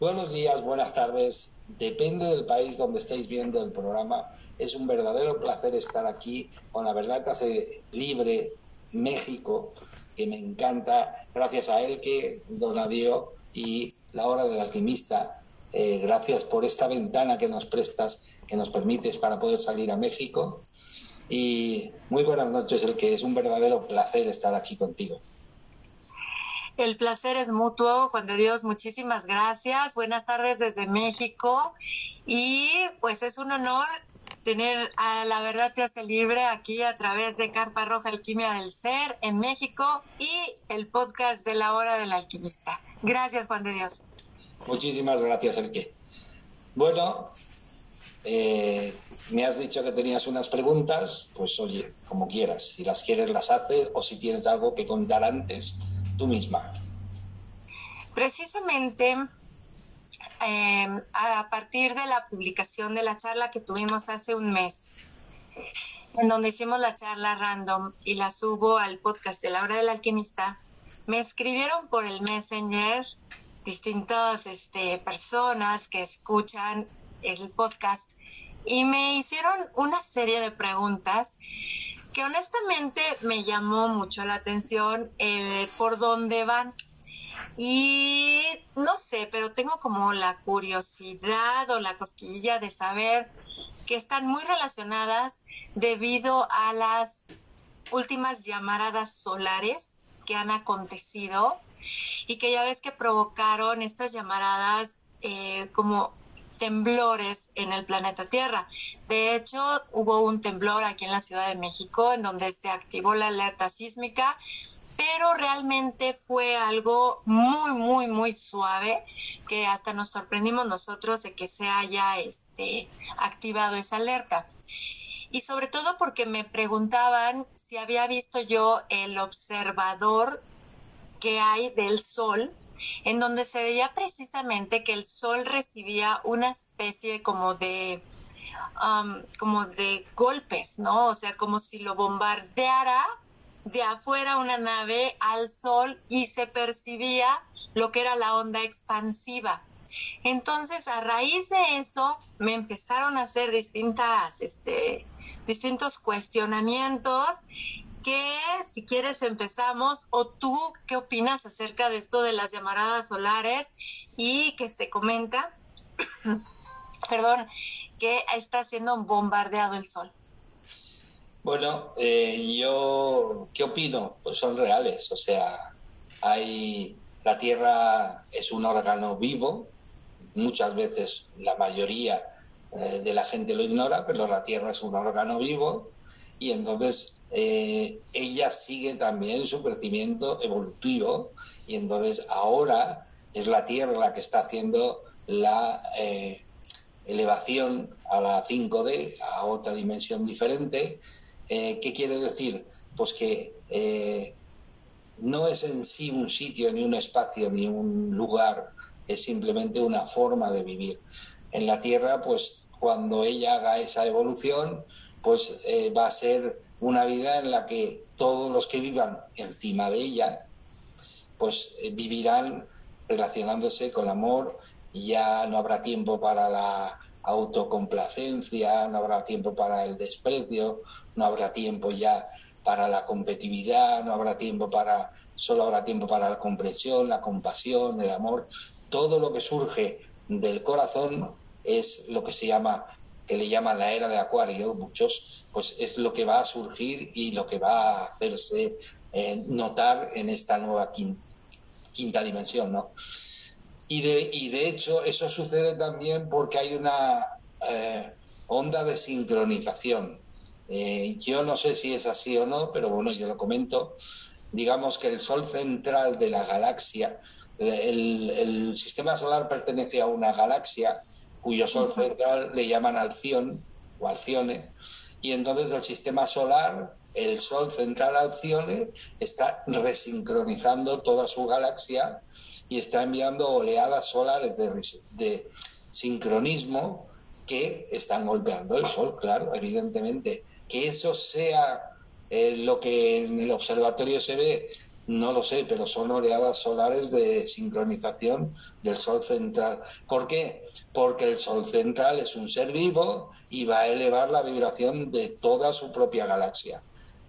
Buenos días, buenas tardes. Depende del país donde estéis viendo el programa. Es un verdadero placer estar aquí con la verdad que hace libre México, que me encanta. Gracias a él que Donadio y la hora del alquimista. Eh, gracias por esta ventana que nos prestas, que nos permites para poder salir a México. Y muy buenas noches, el que es un verdadero placer estar aquí contigo. El placer es mutuo, Juan de Dios, muchísimas gracias. Buenas tardes desde México. Y pues es un honor tener a La Verdad Te Hace Libre aquí a través de Carpa Roja Alquimia del Ser en México y el podcast de la Hora del Alquimista. Gracias, Juan de Dios. Muchísimas gracias, Enrique. Bueno, eh, me has dicho que tenías unas preguntas, pues oye, como quieras, si las quieres las haces o si tienes algo que contar antes, tú misma. Precisamente eh, a partir de la publicación de la charla que tuvimos hace un mes, en donde hicimos la charla random y la subo al podcast de la hora del alquimista, me escribieron por el Messenger distintas este, personas que escuchan el podcast y me hicieron una serie de preguntas que honestamente me llamó mucho la atención eh, por dónde van. Y no sé, pero tengo como la curiosidad o la cosquilla de saber que están muy relacionadas debido a las últimas llamaradas solares que han acontecido y que ya ves que provocaron estas llamaradas eh, como temblores en el planeta Tierra. De hecho, hubo un temblor aquí en la Ciudad de México en donde se activó la alerta sísmica, pero realmente fue algo muy, muy, muy suave que hasta nos sorprendimos nosotros de que se haya este, activado esa alerta. Y sobre todo porque me preguntaban si había visto yo el observador que hay del Sol en donde se veía precisamente que el sol recibía una especie como de um, como de golpes, ¿no? O sea, como si lo bombardeara de afuera una nave al sol y se percibía lo que era la onda expansiva. Entonces, a raíz de eso, me empezaron a hacer distintas, este, distintos cuestionamientos si quieres empezamos o tú qué opinas acerca de esto de las llamaradas solares y que se comenta, perdón, que está siendo bombardeado el sol. Bueno, eh, yo, ¿qué opino? Pues son reales, o sea, hay, la Tierra es un órgano vivo, muchas veces la mayoría eh, de la gente lo ignora, pero la Tierra es un órgano vivo y entonces eh, ella sigue también su crecimiento evolutivo y entonces ahora es la Tierra la que está haciendo la eh, elevación a la 5D, a otra dimensión diferente. Eh, ¿Qué quiere decir? Pues que no es en sí un sitio, ni un espacio, ni un lugar, es simplemente una forma de vivir. En la Tierra, pues cuando ella haga esa evolución, pues va a ser una vida en la que todos los que vivan encima de ella, pues eh, vivirán relacionándose con amor y ya no habrá tiempo para la autocomplacencia, no habrá tiempo para el desprecio, no habrá tiempo ya para la competitividad, no habrá tiempo para, solo habrá tiempo para la comprensión, la compasión, el amor. Todo lo que surge del corazón es lo que se llama que le llaman la era de Acuario, muchos, pues es lo que va a surgir y lo que va a hacerse eh, notar en esta nueva quinta, dimensión, ¿no? Y de, y de hecho eso sucede también porque hay una eh, onda de sincronización. Eh, yo no sé si es así o no, pero bueno, yo lo comento. Digamos que el Sol central de la galaxia, el, el sistema solar pertenece a una galaxia cuyo sol central le llaman Alción o Alcione, y entonces el sistema solar, el sol central Alcione, está resincronizando toda su galaxia y está enviando oleadas solares de, sincronismo que están golpeando el sol, claro, evidentemente. Que eso sea eh, lo que en el observatorio se ve No lo sé, pero son oleadas solares de sincronización del Sol central. ¿Por qué? Porque el Sol central es un ser vivo y va a elevar la vibración de toda su propia galaxia.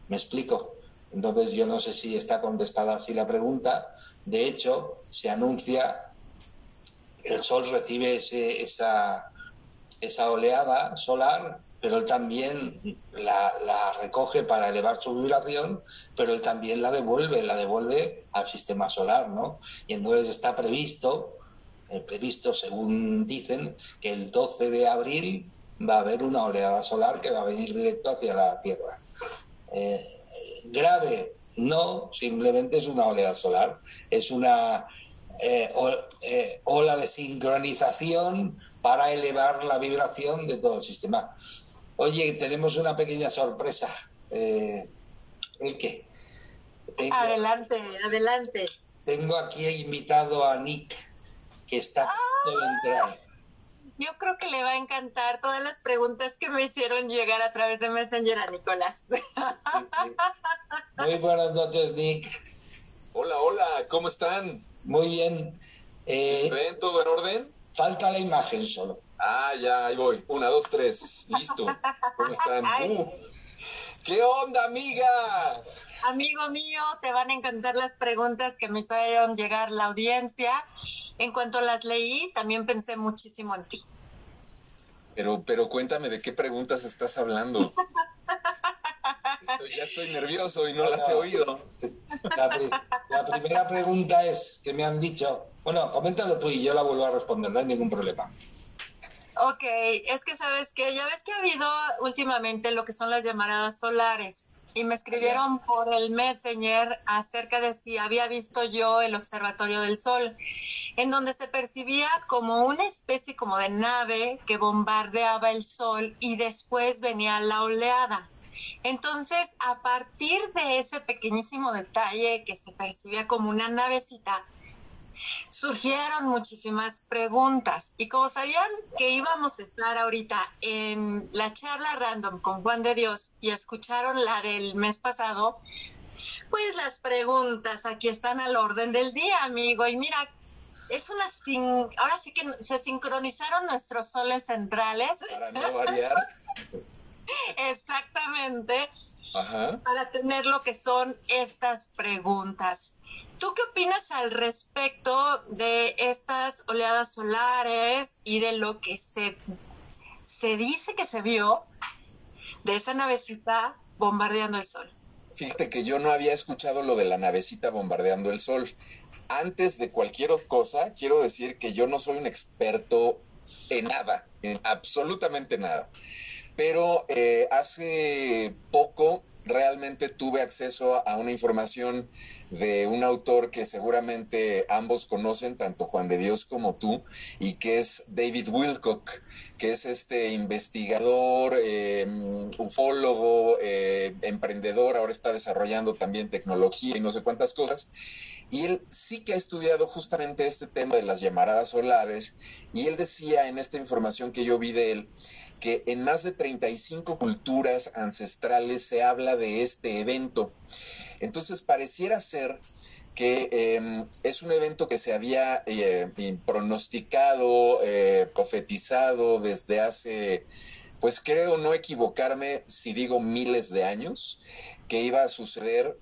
¿Me explico? Entonces yo no sé si está contestada así la pregunta. De hecho, se anuncia, el Sol recibe esa, oleada solar pero él también la, recoge para elevar su vibración, pero él también la devuelve, la devuelve al sistema solar, ¿no? Y entonces está previsto, previsto según dicen, que el 12 de abril va a haber una oleada solar que va a venir directo hacia la Tierra. Eh, grave, no, simplemente es una oleada solar, es una eh, ola de sincronización para elevar la vibración de todo el sistema. Oye, tenemos una pequeña sorpresa. Eh, ¿El qué? adelante, adelante. Tengo aquí invitado a Nick, que está ¡Ah! entrar. Yo creo que le va a encantar todas las preguntas que me hicieron llegar a través de Messenger a Nicolás. Muy buenas noches, Nick. Hola, hola, ¿cómo están? Muy bien. Eh, ¿Ven todo en orden? Falta la imagen solo. Ah, ya, ahí voy. Una, dos, tres. Listo. ¿Cómo están? Uh, ¿Qué onda, amiga? Amigo mío, te van a encantar las preguntas que me hicieron llegar la audiencia. En cuanto las leí, también pensé muchísimo en ti. Pero, pero cuéntame de qué preguntas estás hablando. ya estoy nervioso y no las he oído. La, primera pregunta es que me han dicho, bueno, coméntalo tú y yo la vuelvo a responder, no hay ningún problema. Ok, es que sabes que ya ves que ha habido últimamente lo que son las llamaradas solares y me escribieron por el Messenger acerca de si había visto yo el Observatorio del Sol, en donde se percibía como una especie como de nave que bombardeaba el Sol y después venía la oleada. Entonces, a partir de ese pequeñísimo detalle que se percibía como una navecita, surgieron muchísimas preguntas y como sabían que íbamos a estar ahorita en la charla random con Juan de Dios y escucharon la del mes pasado, pues las preguntas aquí están al orden del día, amigo. Y mira, es una ahora sí que se sincronizaron nuestros soles centrales. Para no variar. Exactamente. Para tener lo que son estas preguntas. ¿Tú qué opinas al respecto de estas oleadas solares y de lo que se, se dice que se vio de esa navecita bombardeando el sol? Fíjate que yo no había escuchado lo de la navecita bombardeando el sol. Antes de cualquier cosa, quiero decir que yo no soy un experto en nada, en absolutamente nada. Pero eh, hace poco realmente tuve acceso a una información de un autor que seguramente ambos conocen, tanto Juan de Dios como tú, y que es David Wilcock, que es este investigador, em, ufólogo, eh, emprendedor, ahora está desarrollando también tecnología y no sé cuántas cosas. Y él sí que ha estudiado justamente este tema de las llamaradas solares, y él decía en esta información que yo vi de él, que en más de 35 culturas ancestrales se habla de este evento. Entonces pareciera ser que em, es un evento que se había eh, pronosticado, eh, profetizado desde hace, pues creo no equivocarme si digo miles de años, que iba a suceder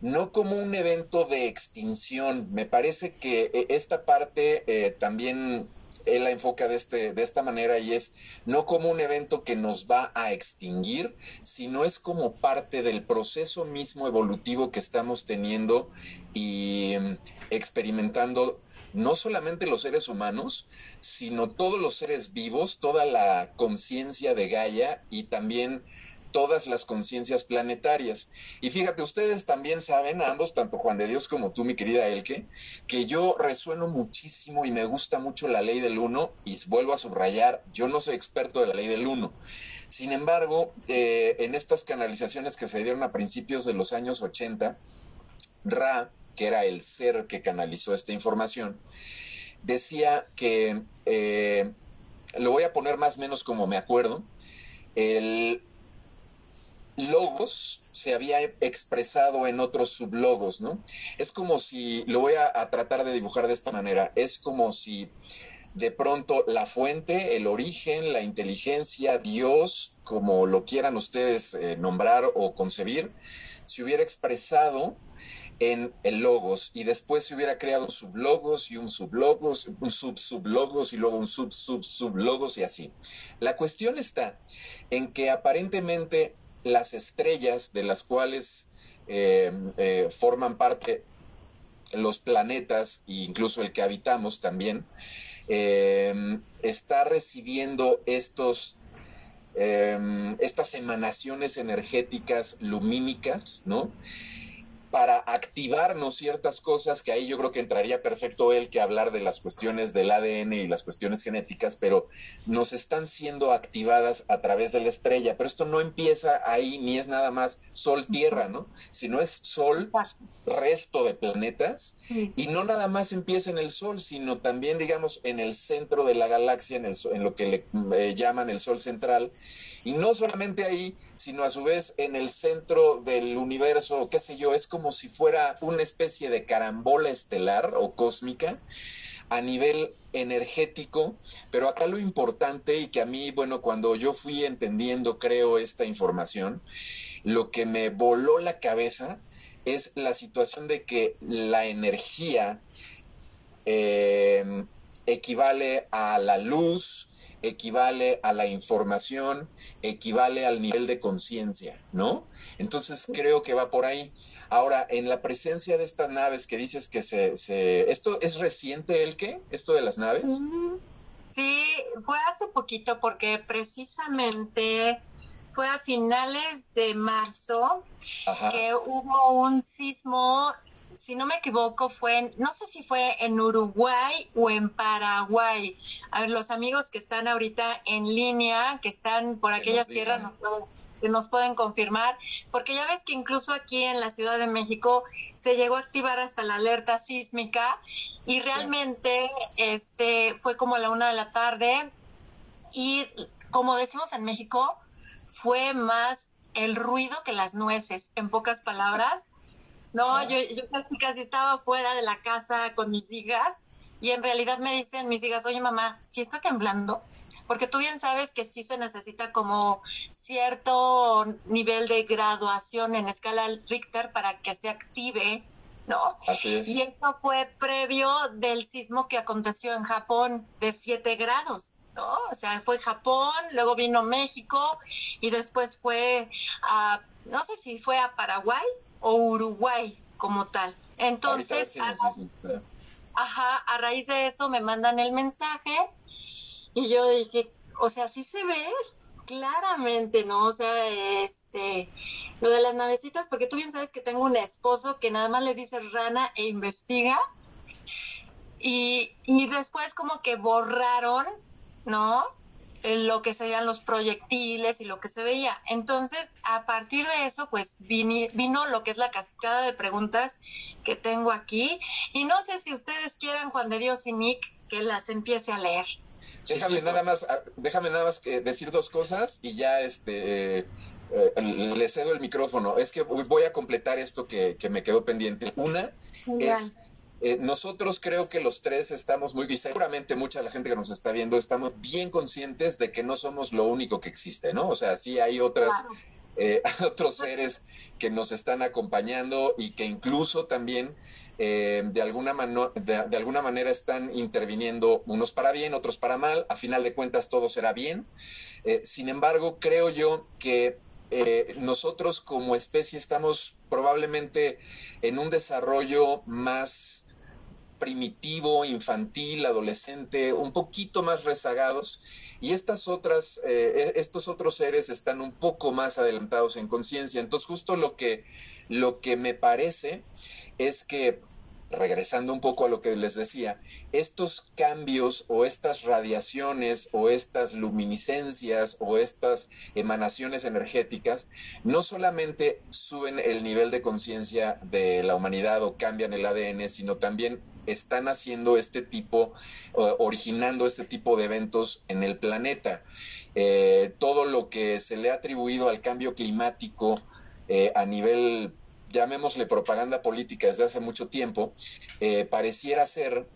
no como un evento de extinción. Me parece que eh, esta parte también él la enfoca de, este, de esta manera y es no como un evento que nos va a extinguir, sino es como parte del proceso mismo evolutivo que estamos teniendo y mm, experimentando no solamente los seres humanos, sino todos los seres vivos, toda la conciencia de Gaia y también todas las conciencias planetarias. Y fíjate, ustedes también saben, ambos, tanto Juan de Dios como tú, mi querida Elke, que yo resueno muchísimo y me gusta mucho la ley del uno, y vuelvo a subrayar, yo no soy experto de la ley del uno. Sin embargo, eh, en estas canalizaciones que se dieron a principios de los años 80, Ra, que era el ser que canalizó esta información, decía que, eh, lo voy a poner más o menos como me acuerdo, el, logos se había expresado en otros sublogos, ¿no? Es como si, lo voy a, tratar de dibujar de esta manera, es como si de pronto la fuente, el origen, la inteligencia, Dios, como lo quieran ustedes eh, nombrar o concebir, se hubiera expresado en el logos y después se hubiera creado un sublogos y un sublogos, un sub sublogos y luego un sub sub sublogos y así. La cuestión está en que aparentemente las estrellas de las cuales eh, eh, forman parte los planetas e incluso el que habitamos también, eh, está recibiendo estos estas emanaciones energéticas lumínicas, ¿no? Para activarnos ciertas cosas, que ahí yo creo que entraría perfecto él que hablar de las cuestiones del ADN y las cuestiones genéticas, pero nos están siendo activadas a través de la estrella. Pero esto no empieza ahí ni es nada más Sol-Tierra, ¿no? Sino es Sol, resto de planetas, y no nada más empieza en el Sol, sino también, digamos, en el centro de la galaxia, en, el, en lo que le eh, llaman el Sol central. Y no solamente ahí, sino a su vez en el centro del universo, qué sé yo, es como si fuera una especie de carambola estelar o cósmica a nivel energético, pero acá lo importante y que a mí, bueno, cuando yo fui entendiendo, creo, esta información, lo que me voló la cabeza es la situación de que la energía eh, equivale a la luz, equivale a la información, equivale al nivel de conciencia, ¿no? Entonces creo que va por ahí. Ahora, en la presencia de estas naves que dices que se... se ¿Esto es reciente el qué? ¿Esto de las naves? Sí, fue hace poquito porque precisamente fue a finales de marzo que hubo un sismo si no me equivoco, fue en, no sé si fue en Uruguay o en Paraguay. A ver, los amigos que están ahorita en línea, que están por aquellas tierras, nos pueden, que nos pueden confirmar, porque ya ves que incluso aquí en la Ciudad de México se llegó a activar hasta la alerta sísmica y realmente este fue como la una de la tarde y como decimos en México, fue más el ruido que las nueces, en pocas palabras. No, yo, yo casi estaba fuera de la casa con mis hijas y en realidad me dicen mis hijas, oye mamá, si está temblando, porque tú bien sabes que sí se necesita como cierto nivel de graduación en escala Richter para que se active, ¿no? Así es. Y esto fue previo del sismo que aconteció en Japón de 7 grados. ¿no? O sea, fue Japón, luego vino México y después fue a, no sé si fue a Paraguay o Uruguay como tal. Entonces, a, ajá, a raíz de eso me mandan el mensaje y yo dije, o sea, sí se ve claramente, ¿no? O sea, este, lo de las navecitas, porque tú bien sabes que tengo un esposo que nada más le dice rana e investiga. Y, y después como que borraron, ¿no? Lo que serían los proyectiles y lo que se veía. Entonces, a partir de eso, pues vino, lo que es la cascada de preguntas que tengo aquí. Y no sé si ustedes quieran, Juan de Dios y Nick, que las empiece a leer. Déjame nada más, ah, déjame nada más decir dos cosas y ya este eh, le cedo el micrófono. Es que voy a completar esto que, me quedó pendiente. Una es eh, nosotros creo que los tres estamos muy, seguramente mucha de la gente que nos está viendo, estamos bien conscientes de que no somos lo único que existe, ¿no? O sea, sí hay otras, eh, otros seres que nos están acompañando y que incluso también eh, de, alguna de, alguna manera están interviniendo unos para bien, otros para mal. A final de cuentas todo será bien. sin embargo, creo yo que nosotros como especie estamos probablemente en un desarrollo más primitivo, infantil, adolescente, un poquito más rezagados, y estas otras, eh, e, estos otros seres están un poco más adelantados en conciencia. Entonces, justo lo que, lo que me parece es que regresando un poco a lo que les decía, estos cambios o estas radiaciones o estas luminiscencias o estas emanaciones energéticas no solamente suben el nivel de conciencia de la humanidad o cambian el ADN, sino también están haciendo este tipo, originando este tipo de eventos en el planeta. Eh, todo lo que se le ha atribuido al cambio climático eh, a nivel llamémosle propaganda política desde hace mucho tiempo, eh, pareciera ser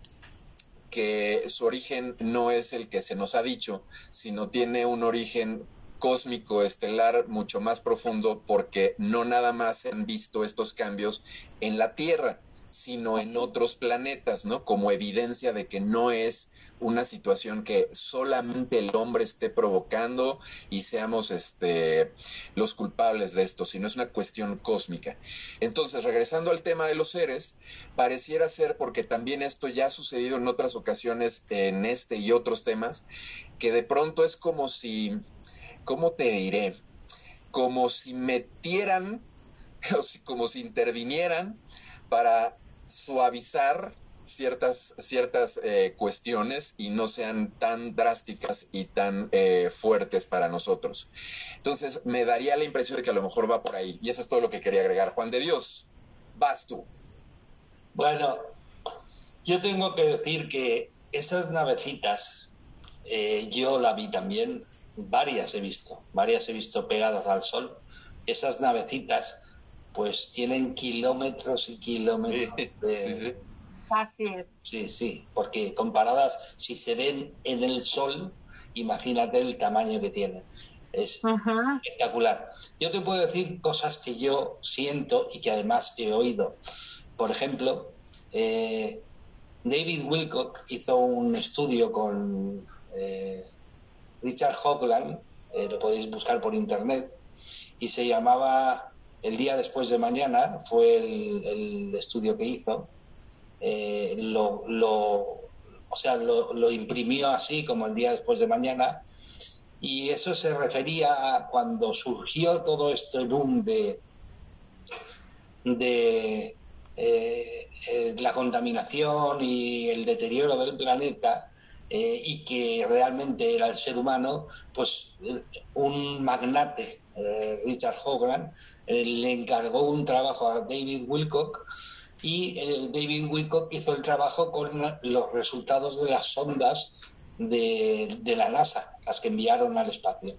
que su origen no es el que se nos ha dicho, sino tiene un origen cósmico, estelar, mucho más profundo, porque no nada más se han visto estos cambios en la Tierra, sino en otros planetas, ¿no? Como evidencia de que no es una situación que solamente el hombre esté provocando y seamos este, los culpables de esto, sino es una cuestión cósmica. Entonces, regresando al tema de los seres, pareciera ser, porque también esto ya ha sucedido en otras ocasiones en este y otros temas, que de pronto es como si, ¿cómo te diré? Como si metieran, como si intervinieran para suavizar ciertas, ciertas eh, cuestiones y no sean tan drásticas y tan eh, fuertes para nosotros. Entonces, me daría la impresión de que a lo mejor va por ahí. Y eso es todo lo que quería agregar. Juan de Dios, vas tú. Bueno, yo tengo que decir que esas navecitas, eh, yo la vi también, varias he visto, varias he visto pegadas al sol. Esas navecitas pues tienen kilómetros y kilómetros de... Sí, sí. Así es. Sí, sí, porque comparadas, si se ven en el sol, imagínate el tamaño que tienen. Es espectacular. Yo te puedo decir cosas que yo siento y que además he oído. Por ejemplo, eh, David Wilcock hizo un estudio con eh, Richard Hoagland, eh, lo podéis buscar por internet, y se llamaba el día después de mañana fue el, estudio que hizo. Eh, lo, o sea, lo, imprimió así como el día después de mañana. Y eso se refería a cuando surgió todo este boom de, eh, eh, la contaminación y el deterioro del planeta, y que realmente era el ser humano, pues un magnate eh, Richard Hoagland, eh, le encargó un trabajo a David Wilcock y eh, David Wilcock hizo el trabajo con los resultados de las sondas de, la NASA, las que enviaron al espacio.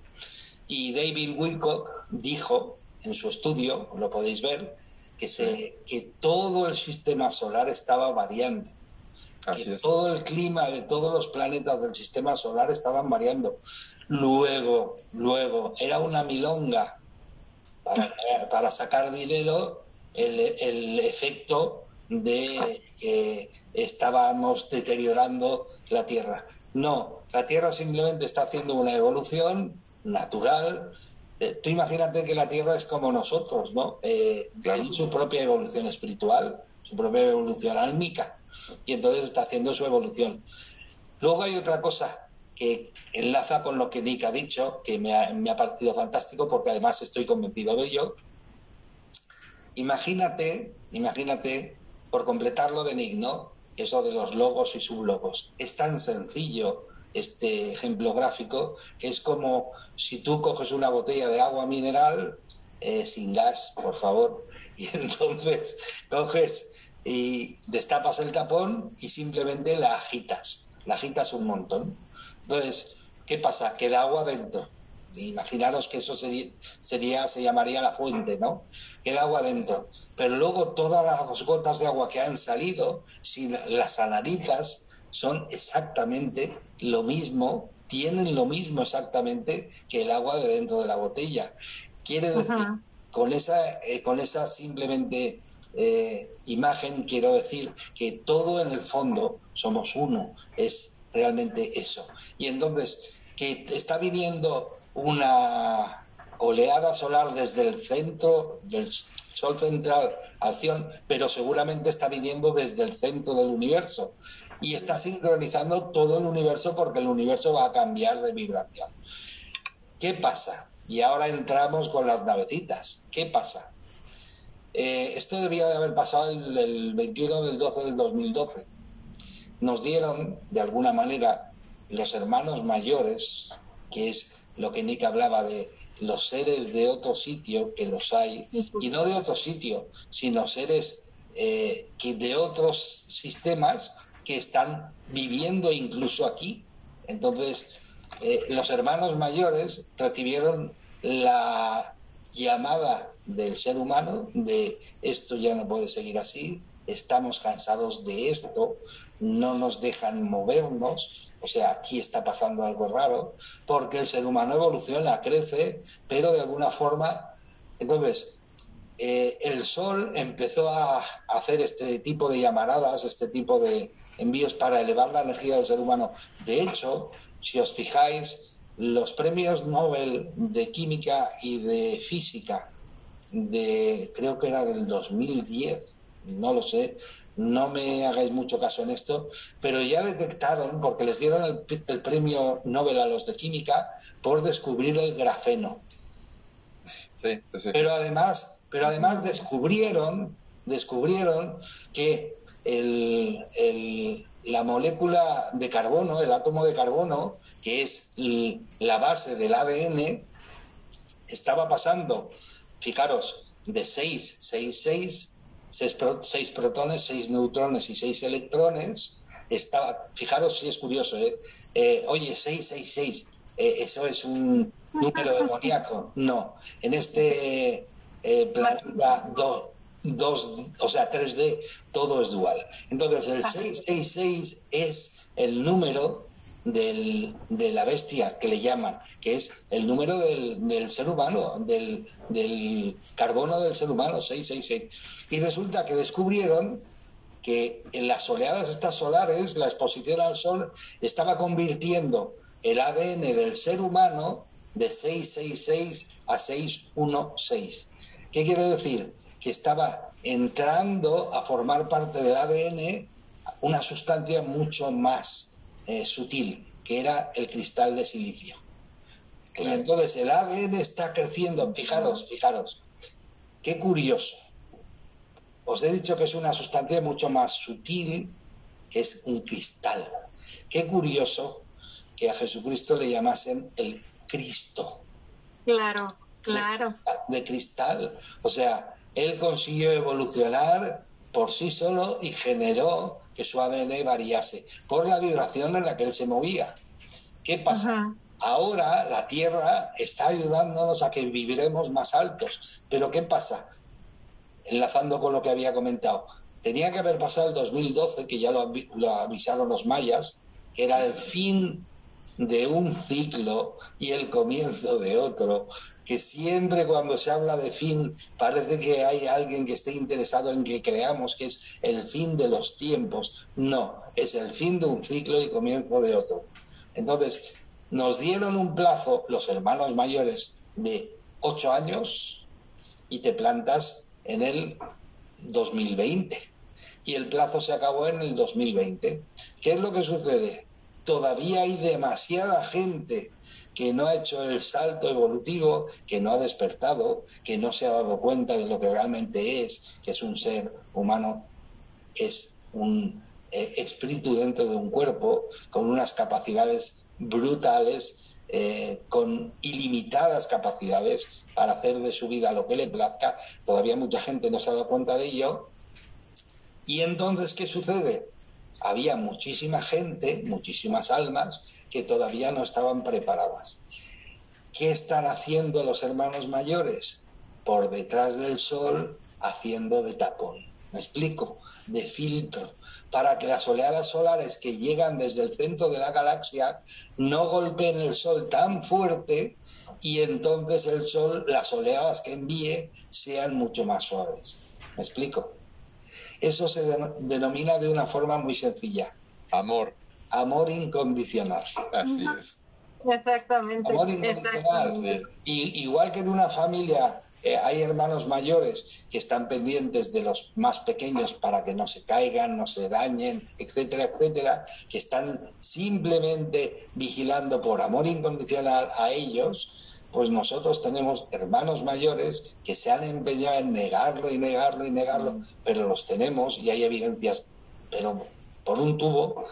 Y David Wilcock dijo en su estudio, lo podéis ver, que, se, que todo el sistema solar estaba variando. Que todo el clima de todos los planetas del sistema solar estaban variando. Luego, luego, era una milonga para, sacar dinero el, efecto de que estábamos deteriorando la Tierra. No, la Tierra simplemente está haciendo una evolución natural. Eh, tú imagínate que la Tierra es como nosotros, ¿no? Eh, su propia evolución espiritual, su propia evolución álmica, y entonces está haciendo su evolución. Luego hay otra cosa, que enlaza con lo que Nick ha dicho, que me ha, parecido fantástico porque además estoy convencido de ello. Imagínate, imagínate, por completarlo de Nick. Eso de los logos y sublogos. Es tan sencillo este ejemplo gráfico que es como si tú coges una botella de agua mineral eh, sin gas, por favor, y entonces coges y destapas el tapón y simplemente la agitas. La agitas un montón entonces, ¿qué pasa? Queda agua dentro. Imaginaros que eso sería, sería, se llamaría la fuente, ¿no? Queda agua dentro. Pero luego todas las gotas de agua que han salido, si las analizas, son exactamente lo mismo, tienen lo mismo exactamente que el agua de dentro de la botella. Quiere decir, con esa, eh, con esa simplemente eh, imagen, quiero decir que todo en el fondo somos uno, es realmente eso. Y entonces, que está viniendo una oleada solar desde el centro del Sol central, acción, pero seguramente está viniendo desde el centro del universo y está sincronizando todo el universo porque el universo va a cambiar de vibración. ¿Qué pasa? Y ahora entramos con las navecitas. ¿Qué pasa? Eh, esto debía de haber pasado el, el 21 del 12 del 2012. Nos dieron, de alguna manera, los hermanos mayores, que es lo que Nick hablaba de los seres de otro sitio, que los hay, y no de otro sitio, sino seres eh, que de otros sistemas que están viviendo incluso aquí. Entonces, eh, los hermanos mayores recibieron la llamada del ser humano de esto ya no puede seguir así, estamos cansados de esto, no nos dejan movernos, o sea, aquí está pasando algo raro, porque el ser humano evoluciona, crece, pero de alguna forma, entonces, eh, el Sol empezó a hacer este tipo de llamaradas, este tipo de envíos para elevar la energía del ser humano. De hecho, si os fijáis, los premios Nobel de Química y de Física, de creo que era del 2010, no lo sé, no me hagáis mucho caso en esto, pero ya detectaron, porque les dieron el, premio Nobel a los de química, por descubrir el grafeno. Sí, sí, sí. Pero además, pero además descubrieron, descubrieron que el, la molécula de carbono, el átomo de carbono, que es la base del ADN, estaba pasando, fijaros, de 6, 6, 6 seis, protones, seis neutrones y seis electrones. Estaba, fijaros si es curioso, ¿eh? eh oye, 666, eh, ¿eso es un número demoníaco? No, en este eh, planeta 2, o sea, 3D, todo es dual. Entonces, el 666 es el número del, de la bestia que le llaman, que es el número del, del ser humano, del, del, carbono del ser humano, 666. Y resulta que descubrieron que en las oleadas estas solares, la exposición al sol, estaba convirtiendo el ADN del ser humano de 666 a 616. ¿Qué quiere decir? Que estaba entrando a formar parte del ADN una sustancia mucho más eh, sutil, que era el cristal de silicio. Y entonces el ADN está creciendo, fijaros, fijaros, qué curioso. Os he dicho que es una sustancia mucho más sutil, que es un cristal. Qué curioso que a Jesucristo le llamasen el Cristo. Claro, claro. de cristal. O sea, él consiguió evolucionar por sí solo y generó que su ADN variase por la vibración en la que él se movía. ¿Qué pasa? Ahora la Tierra está ayudándonos a que viviremos más altos. Pero ¿qué pasa? Enlazando con lo que había comentado. Tenía que haber pasado el 2012, que ya lo, lo avisaron los mayas, que era el fin de un ciclo y el comienzo de otro que siempre cuando se habla de fin parece que hay alguien que esté interesado en que creamos que es el fin de los tiempos. No, es el fin de un ciclo y comienzo de otro. Entonces, nos dieron un plazo, los hermanos mayores, de ocho años y te plantas en el 2020. Y el plazo se acabó en el 2020. ¿Qué es lo que sucede? Todavía hay demasiada gente que no ha hecho el salto evolutivo, que no ha despertado, que no se ha dado cuenta de lo que realmente es, que es un ser humano, es un eh, espíritu dentro de un cuerpo con unas capacidades brutales, eh, con ilimitadas capacidades para hacer de su vida lo que le plazca. Todavía mucha gente no se ha dado cuenta de ello. Y entonces, ¿qué sucede? Había muchísima gente, muchísimas almas que todavía no estaban preparadas. ¿Qué están haciendo los hermanos mayores? Por detrás del sol haciendo de tapón. ¿Me explico? De filtro para que las oleadas solares que llegan desde el centro de la galaxia no golpeen el Sol tan fuerte y entonces el Sol, las oleadas que envíe, sean mucho más suaves. ¿Me explico? Eso se denomina de una forma muy sencilla. Amor amor incondicional. Así es. Exactamente. Amor incondicional. Y, igual que en una familia eh, hay hermanos mayores que están pendientes de los más pequeños para que no se caigan, no se dañen, etcétera, etcétera, que están simplemente vigilando por amor incondicional a ellos, pues nosotros tenemos hermanos mayores que se han empeñado en negarlo y negarlo y negarlo, pero los tenemos y hay evidencias, pero por un tubo,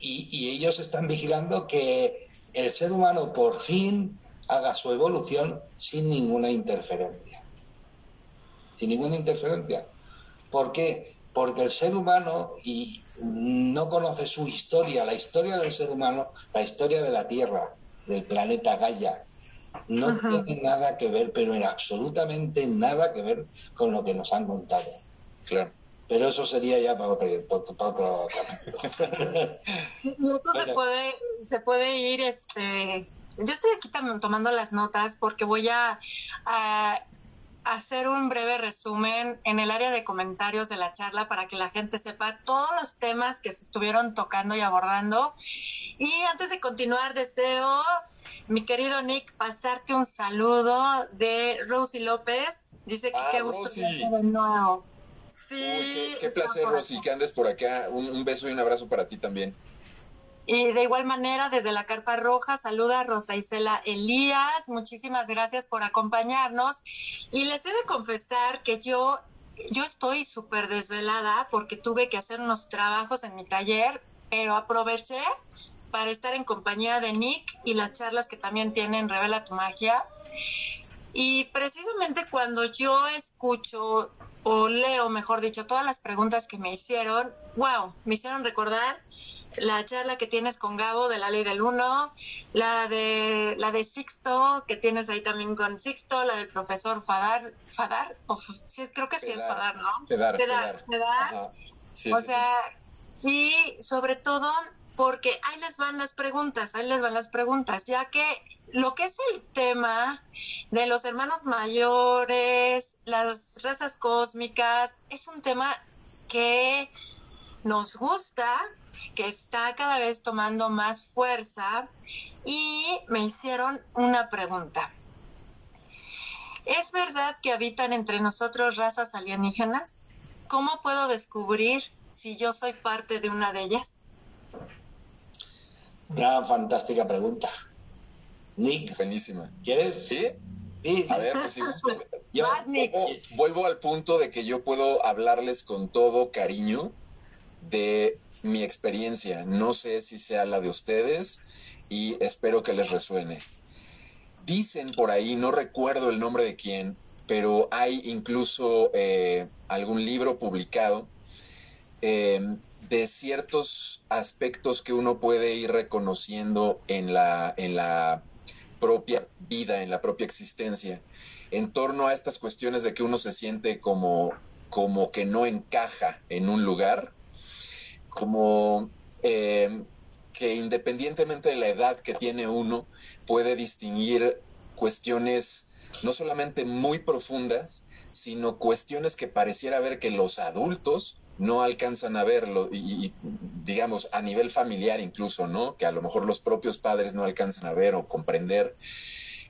y, y ellos están vigilando que el ser humano por fin haga su evolución sin ninguna interferencia. Sin ninguna interferencia. ¿Por qué? Porque el ser humano y no conoce su historia, la historia del ser humano, la historia de la Tierra, del planeta Gaia. No tiene nada que ver, pero en absolutamente nada que ver con lo que nos han contado. Claro. Pero eso sería ya para otro, para otro se, puede, se puede ir este, yo estoy aquí tomando las notas porque voy a, hacer un breve resumen en el área de comentarios de la charla para que la gente sepa todos los temas que se estuvieron tocando y abordando. Y antes de continuar, deseo, mi querido Nick, pasarte un saludo de Rosy López. Dice que ah, qué gusto de nuevo. Sí, qué, placer, Rosy, que andes por acá. un beso y un abrazo para ti también. Y de igual manera, desde la Carpa Roja, saluda a Rosa Isela Elías. Muchísimas gracias por acompañarnos. Y les he de confesar que yo, yo estoy súper desvelada porque tuve que hacer unos trabajos en mi taller, pero aproveché para estar en compañía de Nick y las charlas que también tienen Revela tu Magia. Y precisamente cuando yo escucho o leo, mejor dicho, todas las preguntas que me hicieron, wow, me hicieron recordar la charla que tienes con Gabo de la ley del uno, la de la de Sixto que tienes ahí también con Sixto, la del profesor Fadar, Fadar, creo que sí es Fadar, ¿no? Fedar, Fedar. Fedar. o sea, y sobre todo porque ahí les van las preguntas, ahí les van las preguntas, ya que lo que es el tema de los hermanos mayores, las razas cósmicas, es un tema que nos gusta, que está cada vez tomando más fuerza y me hicieron una pregunta. ¿Es verdad que habitan entre nosotros razas alienígenas? ¿Cómo puedo descubrir si yo soy parte de una de ellas? Una fantástica pregunta. Nick. Buenísima. ¿Quieres? ¿Sí? A ver, pues sí. Yo vuelvo al punto de que yo puedo hablarles con todo cariño de mi experiencia. No sé si sea la de ustedes y espero que les resuene. Dicen por ahí, no recuerdo el nombre de quién, pero hay incluso eh, algún libro publicado em, de ciertos aspectos que uno puede ir reconociendo en la, en la propia vida, en la propia existencia, en torno a estas cuestiones de que uno se siente como, como que no encaja en un lugar como eh, que independientemente de la edad que tiene uno, puede distinguir cuestiones no solamente muy profundas, sino cuestiones que pareciera ver que los adultos no alcanzan a verlo y, digamos a nivel familiar incluso, ¿no? Que a lo mejor los propios padres no alcanzan a ver o comprender.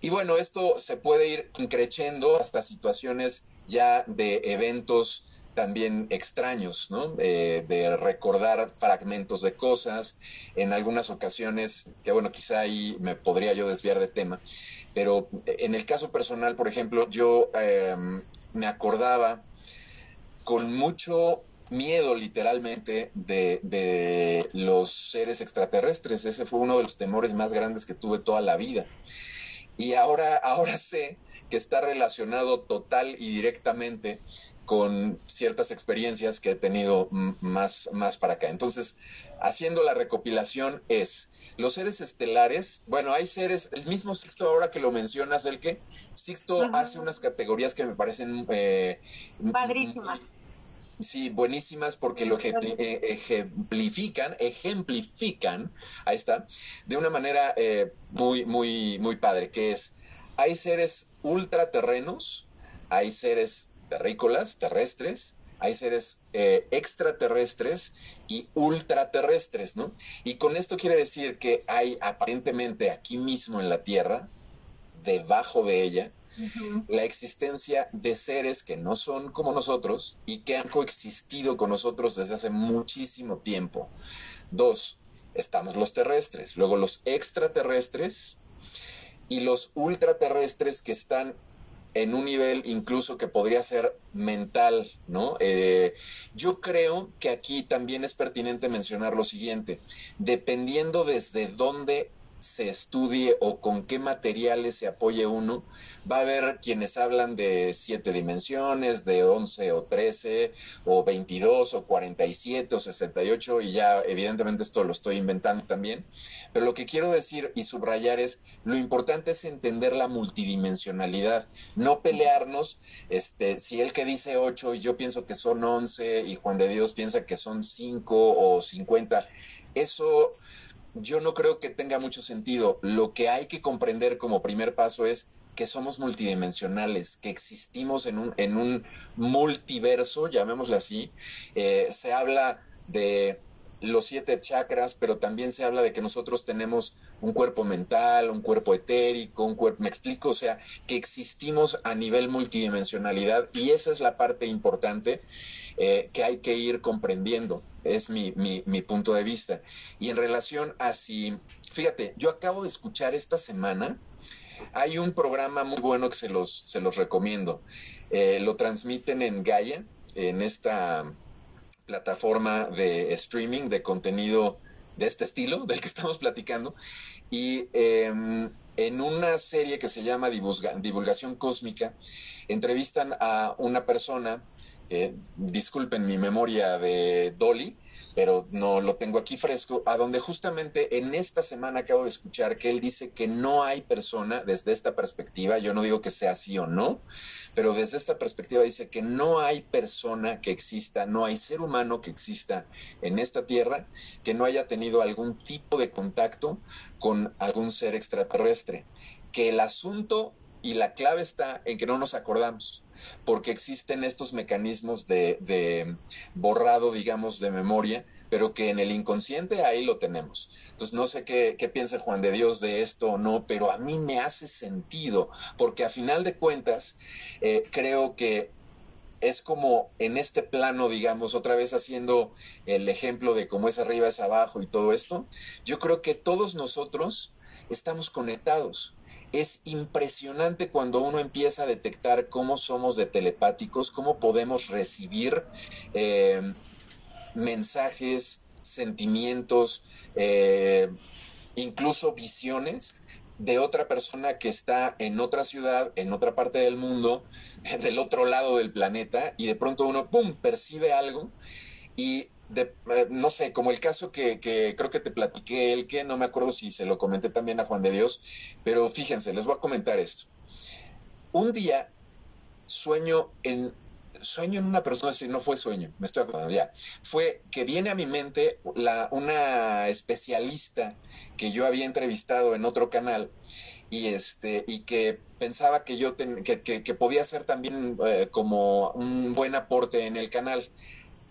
Y bueno, esto se puede ir increciendo hasta situaciones ya de eventos también extraños, ¿no? Eh, de recordar fragmentos de cosas, en algunas ocasiones, que bueno, quizá ahí me podría yo desviar de tema, pero en el caso personal, por ejemplo, yo em, me acordaba con mucho miedo literalmente de, de, los seres extraterrestres. Ese fue uno de los temores más grandes que tuve toda la vida. Y ahora, ahora sé que está relacionado total y directamente con ciertas experiencias que he tenido más, más para acá. Entonces, haciendo la recopilación es, los seres estelares, bueno, hay seres, el mismo Sixto ahora que lo mencionas, el que Sixto hace unas categorías que me parecen... Eh, Padrísimas. Sí, buenísimas porque lo eh, ejemplifican, ejemplifican, ahí está, de una manera eh, muy, muy, muy padre, que es, hay seres ultraterrenos, hay seres terrícolas, terrestres, hay seres eh, extraterrestres y ultraterrestres, ¿no? Y con esto quiere decir que hay aparentemente aquí mismo en la Tierra, debajo de ella, la existencia de seres que no son como nosotros y que han coexistido con nosotros desde hace muchísimo tiempo. Dos, estamos los terrestres, luego los extraterrestres, y los ultraterrestres que están en un nivel incluso que podría ser mental, ¿no? Eh, yo creo que aquí también es pertinente mencionar lo siguiente, dependiendo desde dónde se estudie o con qué materiales se apoye uno, va a haber quienes hablan de siete dimensiones, de 11 o 13 o 22 o 47 o 68 y ya evidentemente esto lo estoy inventando también, pero lo que quiero decir y subrayar es lo importante es entender la multidimensionalidad, no pelearnos, este, si el que dice 8 y yo pienso que son 11 y Juan de Dios piensa que son 5 o 50, eso yo no creo que tenga mucho sentido. Lo que hay que comprender como primer paso es que somos multidimensionales, que existimos en un, en un multiverso, llamémosle así. Eh, se habla de los siete chakras, pero también se habla de que nosotros tenemos un cuerpo mental, un cuerpo etérico, un cuerpo, me explico, o sea, que existimos a nivel multidimensionalidad y esa es la parte importante eh, que hay que ir comprendiendo es mi, punto de vista. Y en relación a si, fíjate, yo acabo de escuchar esta semana, hay un programa muy bueno que se los, se los recomiendo. Eh, lo transmiten en Gaia, en esta plataforma de streaming de contenido de este estilo, del que estamos platicando. Y em, en una serie que se llama Divulgación Cósmica, entrevistan a una persona eh, disculpen mi memoria de Dolly, pero no lo tengo aquí fresco, a donde justamente en esta semana acabo de escuchar que él dice que no hay persona desde esta perspectiva, yo no digo que sea así o no, pero desde esta perspectiva dice que no hay persona que exista, no hay ser humano que exista en esta tierra que no haya tenido algún tipo de contacto con algún ser extraterrestre, que el asunto y la clave está en que no nos acordamos porque existen estos mecanismos de, borrado, digamos, de memoria, pero que en el inconsciente ahí lo tenemos. Entonces, no sé qué, piensa Juan de Dios de esto o no, pero a mí me hace sentido, porque a final de cuentas, eh, creo que es como en este plano, digamos, otra vez haciendo el ejemplo de cómo es arriba, es abajo y todo esto, yo creo que todos nosotros estamos conectados es impresionante cuando uno empieza a detectar cómo somos de telepáticos, cómo podemos recibir eh, mensajes, sentimientos, eh, incluso visiones de otra persona que está en otra ciudad, en otra parte del mundo, del otro lado del planeta, y de pronto uno, ¡pum!, percibe algo y eh, no sé, como el caso que, creo que te platiqué, el que no me acuerdo si se lo comenté también a Juan de Dios, pero fíjense, les voy a comentar esto. Un día sueño en, sueño en una persona, si no fue sueño, me estoy acordando ya, fue que viene a mi mente la, una especialista que yo había entrevistado en otro canal y este y que pensaba que yo que, podía ser también eh, como un buen aporte en el canal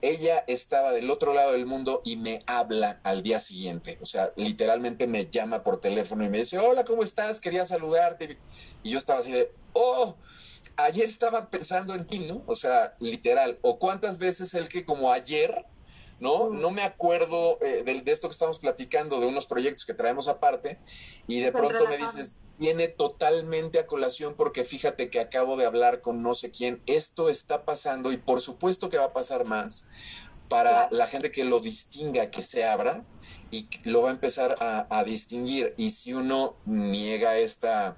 ella estaba del otro lado del mundo y me habla al día siguiente. O sea, literalmente me llama por teléfono y me dice, hola, ¿cómo estás? Quería saludarte. Y yo estaba así de, oh, ayer estaba pensando en ti, ¿no? O sea, literal. O cuántas veces el que como ayer, ¿no? No me acuerdo eh, de, de, esto que estamos platicando, de unos proyectos que traemos aparte, y de pronto me dices, viene totalmente a colación porque fíjate que acabo de hablar con no sé quién, esto está pasando y por supuesto que va a pasar más para la gente que lo distinga, que se abra y lo va a empezar a, distinguir. Y si uno niega esta,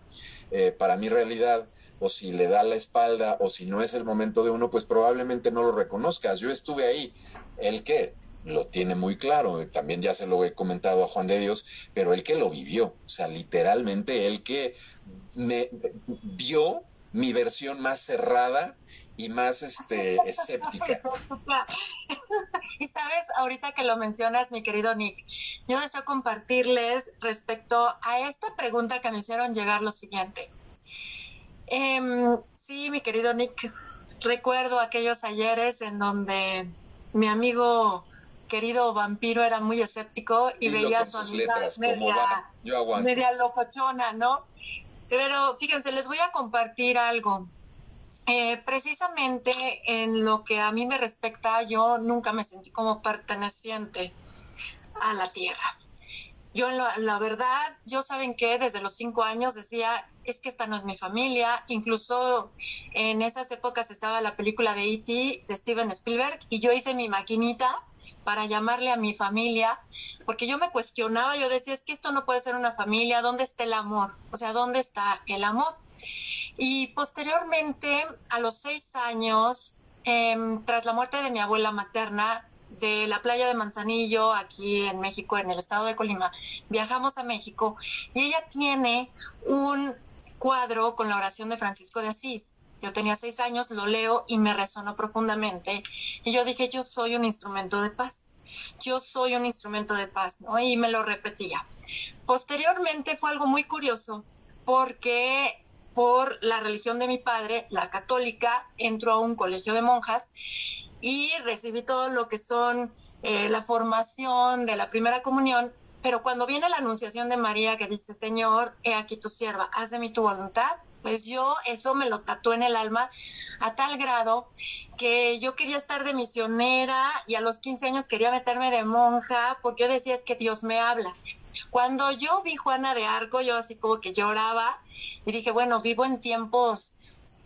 eh, para mi realidad, o si le da la espalda, o si no es el momento de uno, pues probablemente no lo reconozcas. Yo estuve ahí. ¿El qué? lo tiene muy claro, también ya se lo he comentado a Juan de Dios, pero él que lo vivió, o sea, literalmente él que me vio mi versión más cerrada y más este escéptica. y sabes, ahorita que lo mencionas, mi querido Nick, yo deseo compartirles respecto a esta pregunta que me hicieron llegar lo siguiente. Em, sí, mi querido Nick, recuerdo aquellos ayeres en donde mi amigo querido vampiro era muy escéptico y, veía su amiga media, media locochona, ¿no? Pero fíjense, les voy a compartir algo. Eh, precisamente en lo que a mí me respecta, yo nunca me sentí como perteneciente a la tierra. Yo, la, la verdad, yo saben que desde los cinco años decía, es que esta no es mi familia. Incluso en esas épocas estaba la película de E.T. de Steven Spielberg y yo hice mi maquinita para llamarle a mi familia, porque yo me cuestionaba, yo decía, es que esto no puede ser una familia, ¿dónde está el amor? O sea, ¿dónde está el amor? Y posteriormente, a los seis años, em, tras la muerte de mi abuela materna, de la playa de Manzanillo, aquí en México, en el estado de Colima, viajamos a México y ella tiene un cuadro con la oración de Francisco de Asís. Yo tenía seis años, lo leo y me resonó profundamente. Y yo dije, yo soy un instrumento de paz. Yo soy un instrumento de paz, ¿no? Y me lo repetía. Posteriormente fue algo muy curioso porque por la religión de mi padre, la católica, entró a un colegio de monjas y recibí todo lo que son eh, la formación de la primera comunión, pero cuando viene la anunciación de María que dice, Señor, he aquí tu sierva, haz de mí tu voluntad, pues yo eso me lo tatué en el alma a tal grado que yo quería estar de misionera y a los 15 años quería meterme de monja porque yo decía es que Dios me habla. Cuando yo vi Juana de Arco, yo así como que lloraba y dije, bueno, vivo en tiempos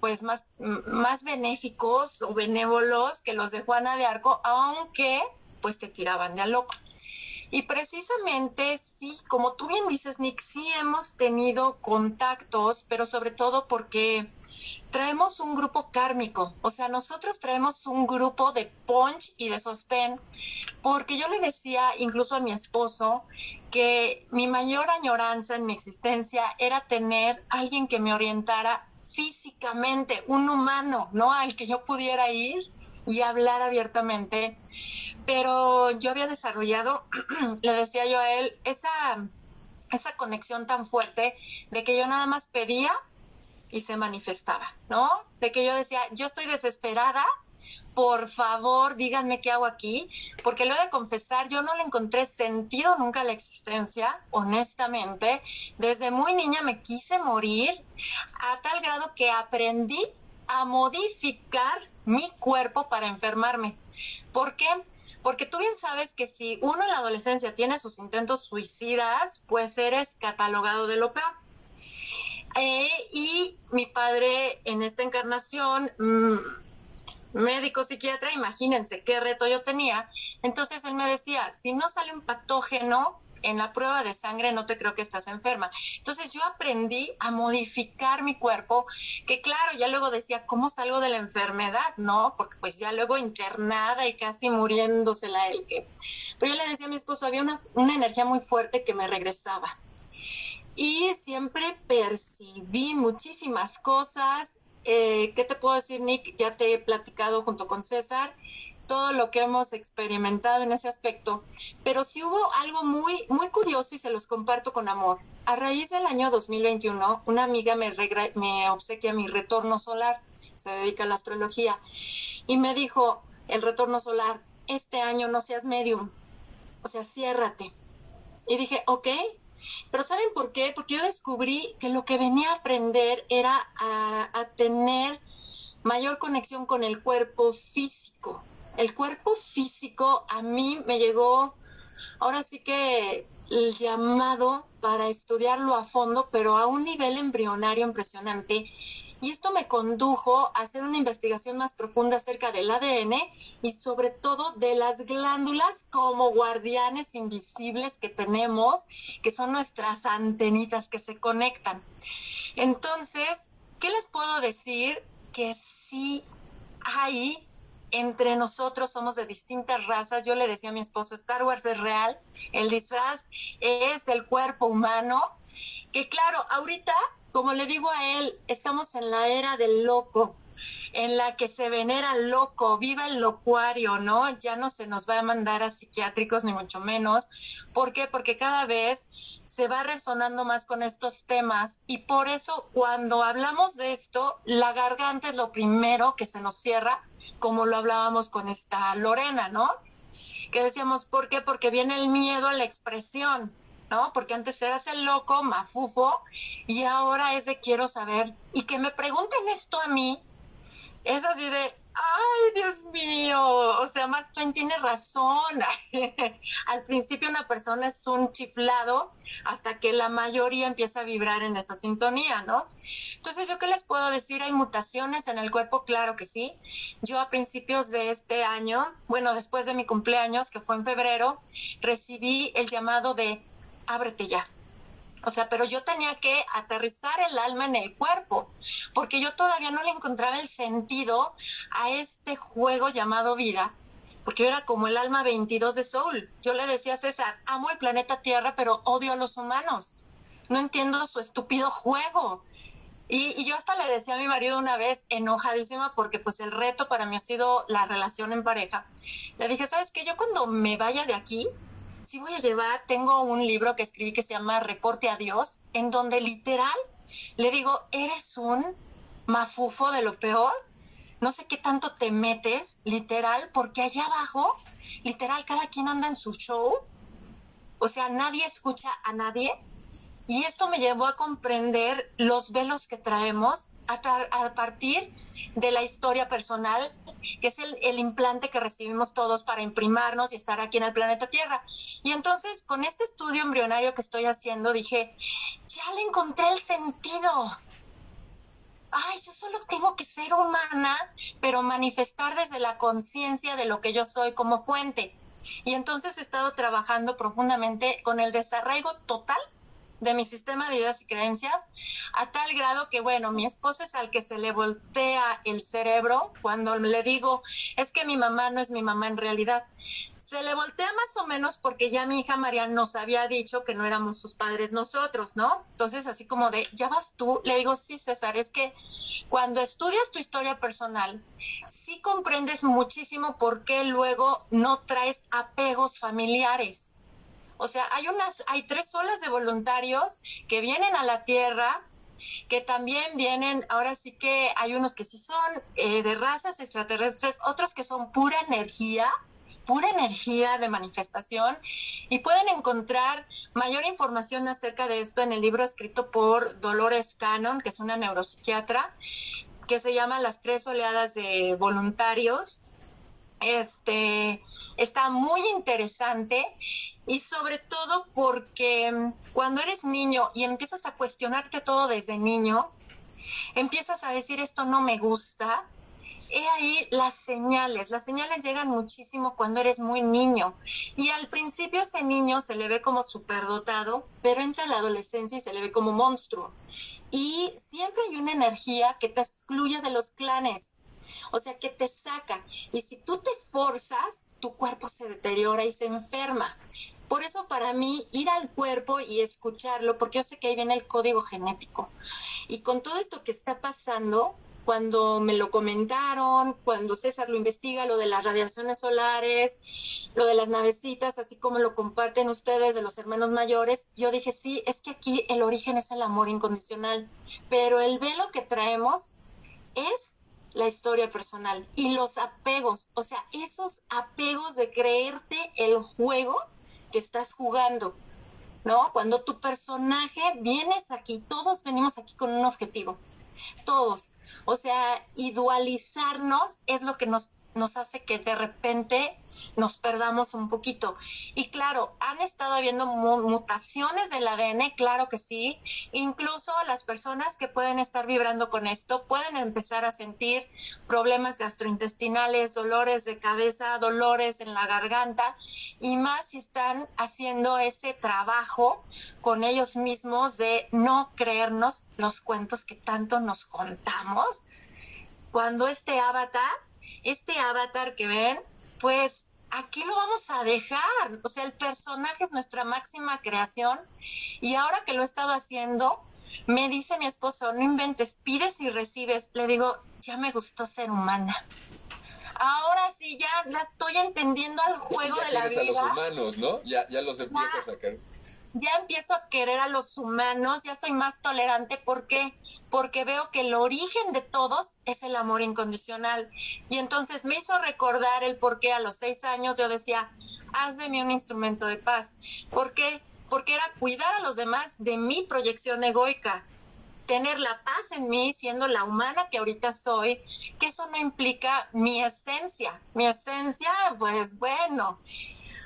pues más, más benéficos o benévolos que los de Juana de Arco, aunque pues te tiraban de a loco. Y precisamente sí, como tú bien dices, Nick, sí hemos tenido contactos, pero sobre todo porque traemos un grupo kármico, o sea, nosotros traemos un grupo de punch y de sostén, porque yo le decía incluso a mi esposo que mi mayor añoranza en mi existencia era tener alguien que me orientara físicamente, un humano, ¿no? Al que yo pudiera ir y hablar abiertamente. Pero yo había desarrollado, le decía yo a él, esa, esa conexión tan fuerte de que yo nada más pedía y se manifestaba, ¿no? De que yo decía, yo estoy desesperada, por favor, díganme qué hago aquí, porque lo de confesar, yo no le encontré sentido nunca a la existencia, honestamente. Desde muy niña me quise morir a tal grado que aprendí a modificar mi cuerpo para enfermarme. ¿Por qué? Porque tú bien sabes que si uno en la adolescencia tiene sus intentos suicidas, pues eres catalogado de lo peor. Eh, y mi padre en esta encarnación... Mm, médico psiquiatra, imagínense qué reto yo tenía. Entonces él me decía, si no sale un patógeno en la prueba de sangre, no te creo que estás enferma. Entonces yo aprendí a modificar mi cuerpo, que claro, ya luego decía, ¿cómo salgo de la enfermedad? No, porque pues ya luego internada y casi muriéndosela él que. Pero yo le decía a mi esposo, había una, una energía muy fuerte que me regresaba. Y siempre percibí muchísimas cosas, eh, ¿Qué te puedo decir, Nick? Ya te he platicado junto con César todo lo que hemos experimentado en ese aspecto, pero sí hubo algo muy, muy curioso y se los comparto con amor. A raíz del año 2021, una amiga me, me obsequia mi retorno solar, se dedica a la astrología, y me dijo, el retorno solar, este año no seas medium, o sea, ciérrate. Y dije, ok, pero ¿saben por qué? Porque yo descubrí que lo que venía a aprender era a, tener mayor conexión con el cuerpo físico. El cuerpo físico a mí me llegó, ahora sí que el llamado para estudiarlo a fondo, pero a un nivel embrionario impresionante y esto me condujo a hacer una investigación más profunda acerca del ADN y sobre todo de las glándulas como guardianes invisibles que tenemos, que son nuestras antenitas que se conectan. Entonces, ¿qué les puedo decir? Que sí hay entre nosotros somos de distintas razas. Yo le decía a mi esposo, Star Wars es real, el disfraz es el cuerpo humano, que claro, ahorita como le digo a él, estamos en la era del loco, en la que se venera al loco, viva el locuario, ¿no? Ya no se nos va a mandar a psiquiátricos ni mucho menos. ¿Por qué? Porque cada vez se va resonando más con estos temas y por eso cuando hablamos de esto, la garganta es lo primero que se nos cierra, como lo hablábamos con esta Lorena, ¿no? Que decíamos, ¿por qué? Porque viene el miedo a la expresión ¿no? Porque antes eras el loco, mafufo, y ahora es de quiero saber. Y que me pregunten esto a mí, es así de, Ay, Dios mío. O sea, Mark Twain tiene razón. Al principio una persona es un chiflado hasta que la mayoría empieza a vibrar en esa sintonía, ¿no? Entonces, ¿yo qué les puedo decir? ¿Hay mutaciones en el cuerpo? Claro que sí. Yo a principios de este año, bueno, después de mi cumpleaños, que fue en febrero, recibí el llamado de ábrete ya o sea, pero yo tenía que aterrizar el alma en el cuerpo, porque yo todavía no le encontraba el sentido a este juego llamado vida, porque yo era como el alma 22 de Soul. Yo le decía a César, amo el planeta Tierra, pero odio a los humanos. No entiendo su estúpido juego. Y, yo hasta le decía a mi marido una vez, enojadísima, porque pues el reto para mí ha sido la relación en pareja. Le dije, ¿sabes qué? Yo cuando me vaya de aquí, sí voy a llevar, tengo un libro que escribí que se llama Reporte a Dios, en donde literal le digo, eres un mafufo de lo peor, no sé qué tanto te metes, literal, porque allá abajo, literal, cada quien anda en su show, o sea, nadie escucha a nadie, y esto me llevó a comprender los velos que traemos a, partir de la historia personal, que es el, implante que recibimos todos para imprimarnos y estar aquí en el planeta Tierra. Y entonces, con este estudio embrionario que estoy haciendo, dije, ya le encontré el sentido. Ay, yo solo tengo que ser humana, pero manifestar desde la conciencia de lo que yo soy como fuente. Y entonces he estado trabajando profundamente con el desarraigo total de mi sistema de ideas y creencias, a tal grado que, bueno, mi esposo es al que se le voltea el cerebro cuando le digo, es que mi mamá no es mi mamá en realidad. Se le voltea más o menos porque ya mi hija María nos había dicho que no éramos sus padres nosotros, ¿no? Entonces, así como de, ¿ya vas tú? Le digo, sí, César, es que cuando estudias tu historia personal, sí comprendes muchísimo por qué luego no traes apegos familiares o sea, hay unas, hay tres olas de voluntarios que vienen a la tierra, que también vienen, ahora sí que hay unos que sí son eh, de razas extraterrestres, otros que son pura energía, pura energía de manifestación y pueden encontrar mayor información acerca de esto en el libro escrito por Dolores Cannon, que es una neuropsiquiatra, que se llama Las tres oleadas de voluntarios. Este, está muy interesante y sobre todo porque mm, cuando eres niño y empiezas a cuestionarte todo desde niño, empiezas a decir esto no me gusta. He ahí las señales. Las señales llegan muchísimo cuando eres muy niño. Y al principio ese niño se le ve como superdotado, pero entra la adolescencia y se le ve como monstruo. Y siempre hay una energía que te excluye de los clanes o sea, que te saca. Y si tú te forzas, tu cuerpo se deteriora y se enferma. Por eso para mí ir al cuerpo y escucharlo, porque yo sé que ahí viene el código genético. Y con todo esto que está pasando, cuando me lo comentaron, cuando César lo investiga, lo de las radiaciones solares, lo de las navecitas, así como lo comparten ustedes de los hermanos mayores, yo dije, sí, es que aquí el origen es el amor incondicional, pero el velo que traemos es la historia personal y los apegos, o sea, esos apegos de creerte el juego que estás jugando, ¿no? Cuando tu personaje vienes aquí, todos venimos aquí con un objetivo, todos. O sea, dualizarnos es lo que nos, nos hace que de repente nos perdamos un poquito. Y claro, han estado habiendo mutaciones del ADN, claro que sí. Incluso las personas que pueden estar vibrando con esto pueden empezar a sentir problemas gastrointestinales, dolores de cabeza, dolores en la garganta y más si están haciendo ese trabajo con ellos mismos de no creernos los cuentos que tanto nos contamos. Cuando este avatar, este avatar que ven, pues aquí lo vamos a dejar. O sea, el personaje es nuestra máxima creación y ahora que lo he estado haciendo, me dice mi esposo, no inventes, pides y recibes. Le digo, ya me gustó ser humana. Ahora sí, ya la estoy entendiendo al juego de la vida. a los humanos, ¿no? Ya, ya los empiezo a sacar. Ya empiezo a querer a los humanos, ya soy más tolerante. ¿Por qué? porque veo que el origen de todos es el amor incondicional. Y entonces me hizo recordar el por qué a los seis años yo decía, haz de mí un instrumento de paz. ¿Por qué? Porque era cuidar a los demás de mi proyección egoica. tener la paz en mí, siendo la humana que ahorita soy, que eso no implica mi esencia. Mi esencia, pues bueno.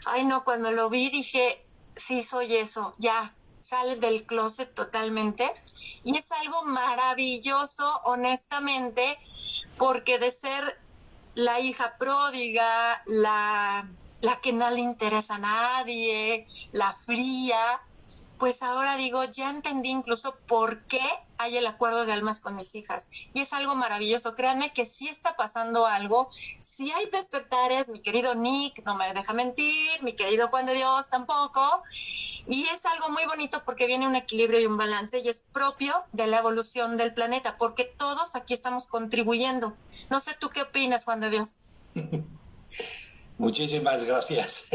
Ay, no, cuando lo vi dije, sí, soy eso, ya, sales del closet totalmente. Y es algo maravilloso, honestamente, porque de ser la hija pródiga, la, la que no le interesa a nadie, la fría, pues ahora digo, ya entendí incluso por qué hay el acuerdo de almas con mis hijas. Y es algo maravilloso. Créanme que sí está pasando algo. Si hay despertares, mi querido Nick no me deja mentir, mi querido Juan de Dios tampoco. Y es algo muy bonito porque viene un equilibrio y un balance y es propio de la evolución del planeta, porque todos aquí estamos contribuyendo. No sé tú qué opinas, Juan de Dios. Muchísimas gracias.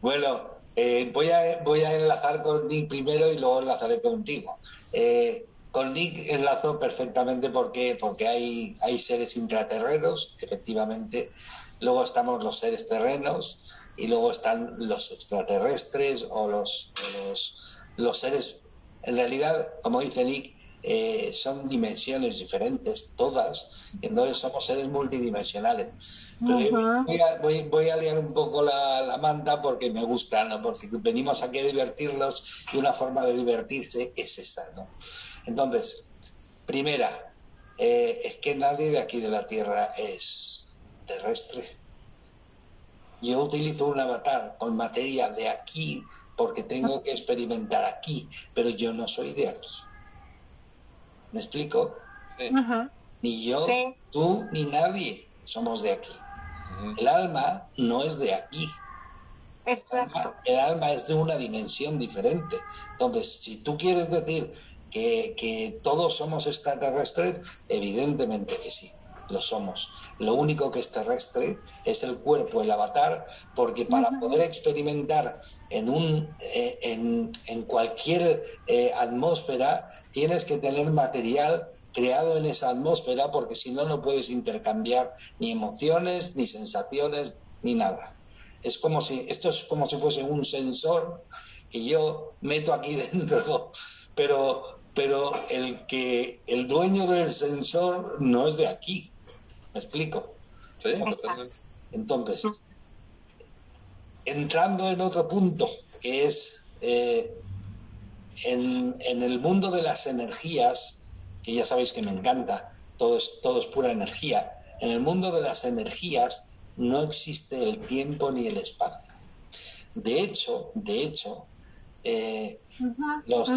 bueno, eh, voy, a, voy a enlazar con Nick primero y luego enlazaré contigo. Eh, con Nick enlazo perfectamente porque, porque hay, hay seres intraterrenos, efectivamente. Luego estamos los seres terrenos y luego están los extraterrestres o los, los, los seres. En realidad, como dice Nick, eh, son dimensiones diferentes, todas, entonces somos seres multidimensionales. voy, a, liar un poco la, manta porque me gusta, ¿no? porque venimos aquí a divertirlos y una forma de divertirse es esa. ¿no? Entonces, primera, eh, es que nadie de aquí de la Tierra es terrestre. Yo utilizo un avatar con materia de aquí porque tengo que experimentar aquí, pero yo no soy de aquí. ¿Me explico? Ni yo, tú, ni nadie somos de aquí. El alma no es de aquí. Exacto. El alma, es de una dimensión diferente. Entonces, si tú quieres decir que, que todos somos extraterrestres, evidentemente que sí lo somos. Lo único que es terrestre es el cuerpo, el avatar, porque para poder experimentar en, un, eh, en, cualquier eh, atmósfera tienes que tener material creado en esa atmósfera porque si no, no puedes intercambiar ni emociones, ni sensaciones, ni nada. Es como si, esto es como si fuese un sensor que yo meto aquí dentro, pero, pero el que el dueño del sensor no es de aquí. ¿Me explico? Sí, Entonces, entrando en otro punto, que es eh, en, el mundo de las energías, que ya sabéis que me encanta, todo es, todo es pura energía, en el mundo de las energías no existe el tiempo ni el espacio. De hecho, de hecho, eh, los,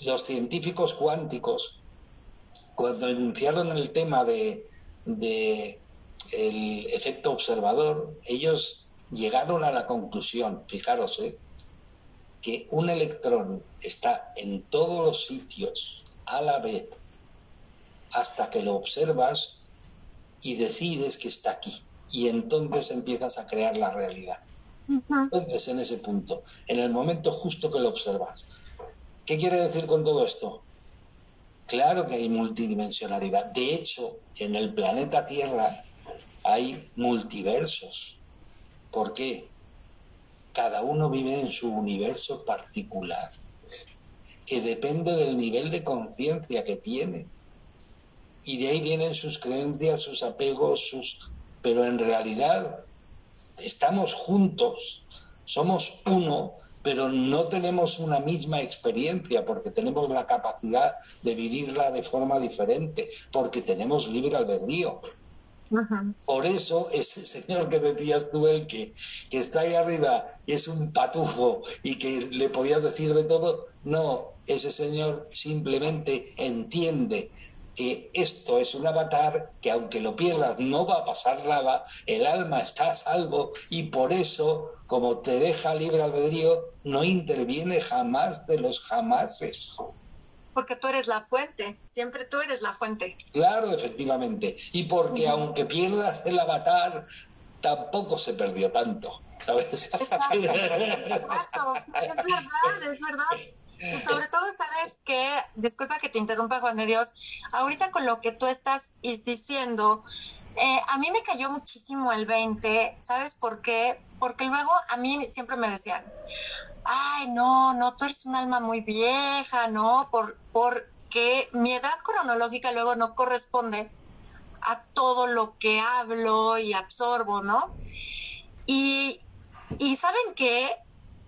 los, científicos cuánticos, cuando enunciaron el tema de, de el efecto observador, ellos llegaron a la conclusión, fijaros, ¿eh? que un electrón está en todos los sitios a la vez hasta que lo observas y decides que está aquí. Y entonces empiezas a crear la realidad. Entonces, en ese punto, en el momento justo que lo observas. ¿Qué quiere decir con todo esto? Claro que hay multidimensionalidad. De hecho, en el planeta Tierra hay multiversos. ¿Por qué? Cada uno vive en su universo particular, que depende del nivel de conciencia que tiene. Y de ahí vienen sus creencias, sus apegos, sus... Pero en realidad estamos juntos, somos uno, pero no tenemos una misma experiencia porque tenemos la capacidad de vivirla de forma diferente, porque tenemos libre albedrío. Por eso ese señor que decías tú, el que, que está ahí arriba y es un patufo y que le podías decir de todo, no, ese señor simplemente entiende que esto es un avatar que aunque lo pierdas no va a pasar nada, el alma está a salvo y por eso, como te deja libre albedrío, no interviene jamás de los jamases porque tú eres la fuente, siempre tú eres la fuente. Claro, efectivamente. Y porque aunque pierdas el avatar, tampoco se perdió tanto. ¿sabes? Exacto. es verdad, es verdad. sobre todo, sabes que, disculpa que te interrumpa, Juan de Dios, ahorita con lo que tú estás diciendo, eh, a mí me cayó muchísimo el 20, ¿sabes por qué? Porque luego a mí siempre me decían, ay, no, no, tú eres un alma muy vieja, ¿no? Por, por que mi edad cronológica luego no corresponde a todo lo que hablo y absorbo, ¿no? Y, y saben qué,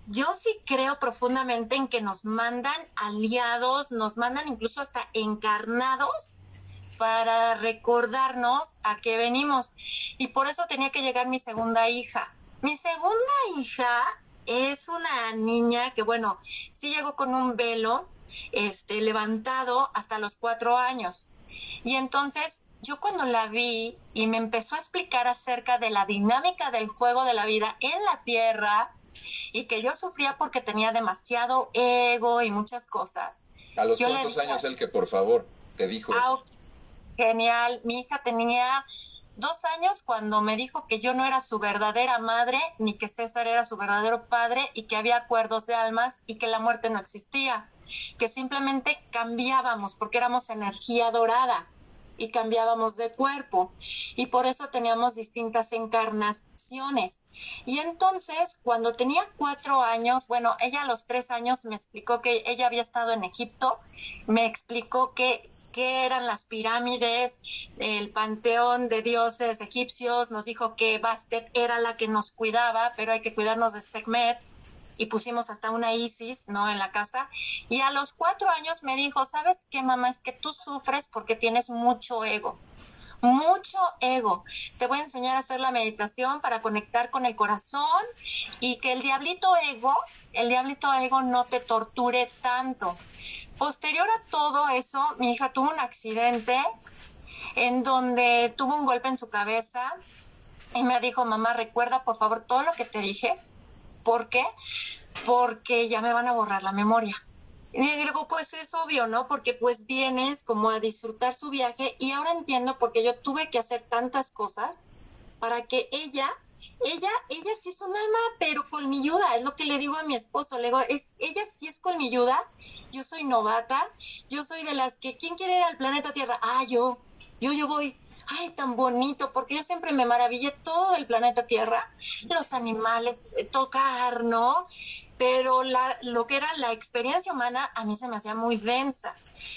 yo sí creo profundamente en que nos mandan aliados, nos mandan incluso hasta encarnados para recordarnos a qué venimos. Y por eso tenía que llegar mi segunda hija. Mi segunda hija es una niña que, bueno, sí llegó con un velo este, levantado hasta los cuatro años. Y entonces yo cuando la vi y me empezó a explicar acerca de la dinámica del juego de la vida en la tierra y que yo sufría porque tenía demasiado ego y muchas cosas. ¿A los cuántos años el que, por favor, te dijo eso? genial. Mi hija tenía dos años cuando me dijo que yo no era su verdadera madre, ni que César era su verdadero padre, y que había acuerdos de almas y que la muerte no existía, que simplemente cambiábamos porque éramos energía dorada y cambiábamos de cuerpo y por eso teníamos distintas encarnaciones. Y entonces, cuando tenía cuatro años, bueno, ella a los tres años me explicó que ella había estado en Egipto, me explicó que qué eran las pirámides, el panteón de dioses egipcios, nos dijo que Bastet era la que nos cuidaba, pero hay que cuidarnos de Sekhmet y pusimos hasta una Isis, ¿no? En la casa. Y a los cuatro años me dijo, ¿sabes qué, mamá? Es que tú sufres porque tienes mucho ego. Mucho ego. Te voy a enseñar a hacer la meditación para conectar con el corazón y que el diablito ego, el diablito ego no te torture tanto. Posterior a todo eso, mi hija tuvo un accidente en donde tuvo un golpe en su cabeza y me dijo, mamá, recuerda por favor todo lo que te dije. ¿Por qué? Porque ya me van a borrar la memoria. Y digo, pues es obvio, ¿no? Porque pues vienes como a disfrutar su viaje y ahora entiendo porque yo tuve que hacer tantas cosas para que ella, ella, ella sí es un alma, pero colmilluda, es lo que le digo a mi esposo, le digo, es, ella sí es colmilluda yo soy novata, yo soy de las que, ¿quién quiere ir al planeta Tierra? Ah, yo, yo, yo voy. Ay, tan bonito, porque yo siempre me maravillé todo el planeta Tierra, los animales, eh, tocar, ¿no? Pero la, lo que era la experiencia humana a mí se me hacía muy densa.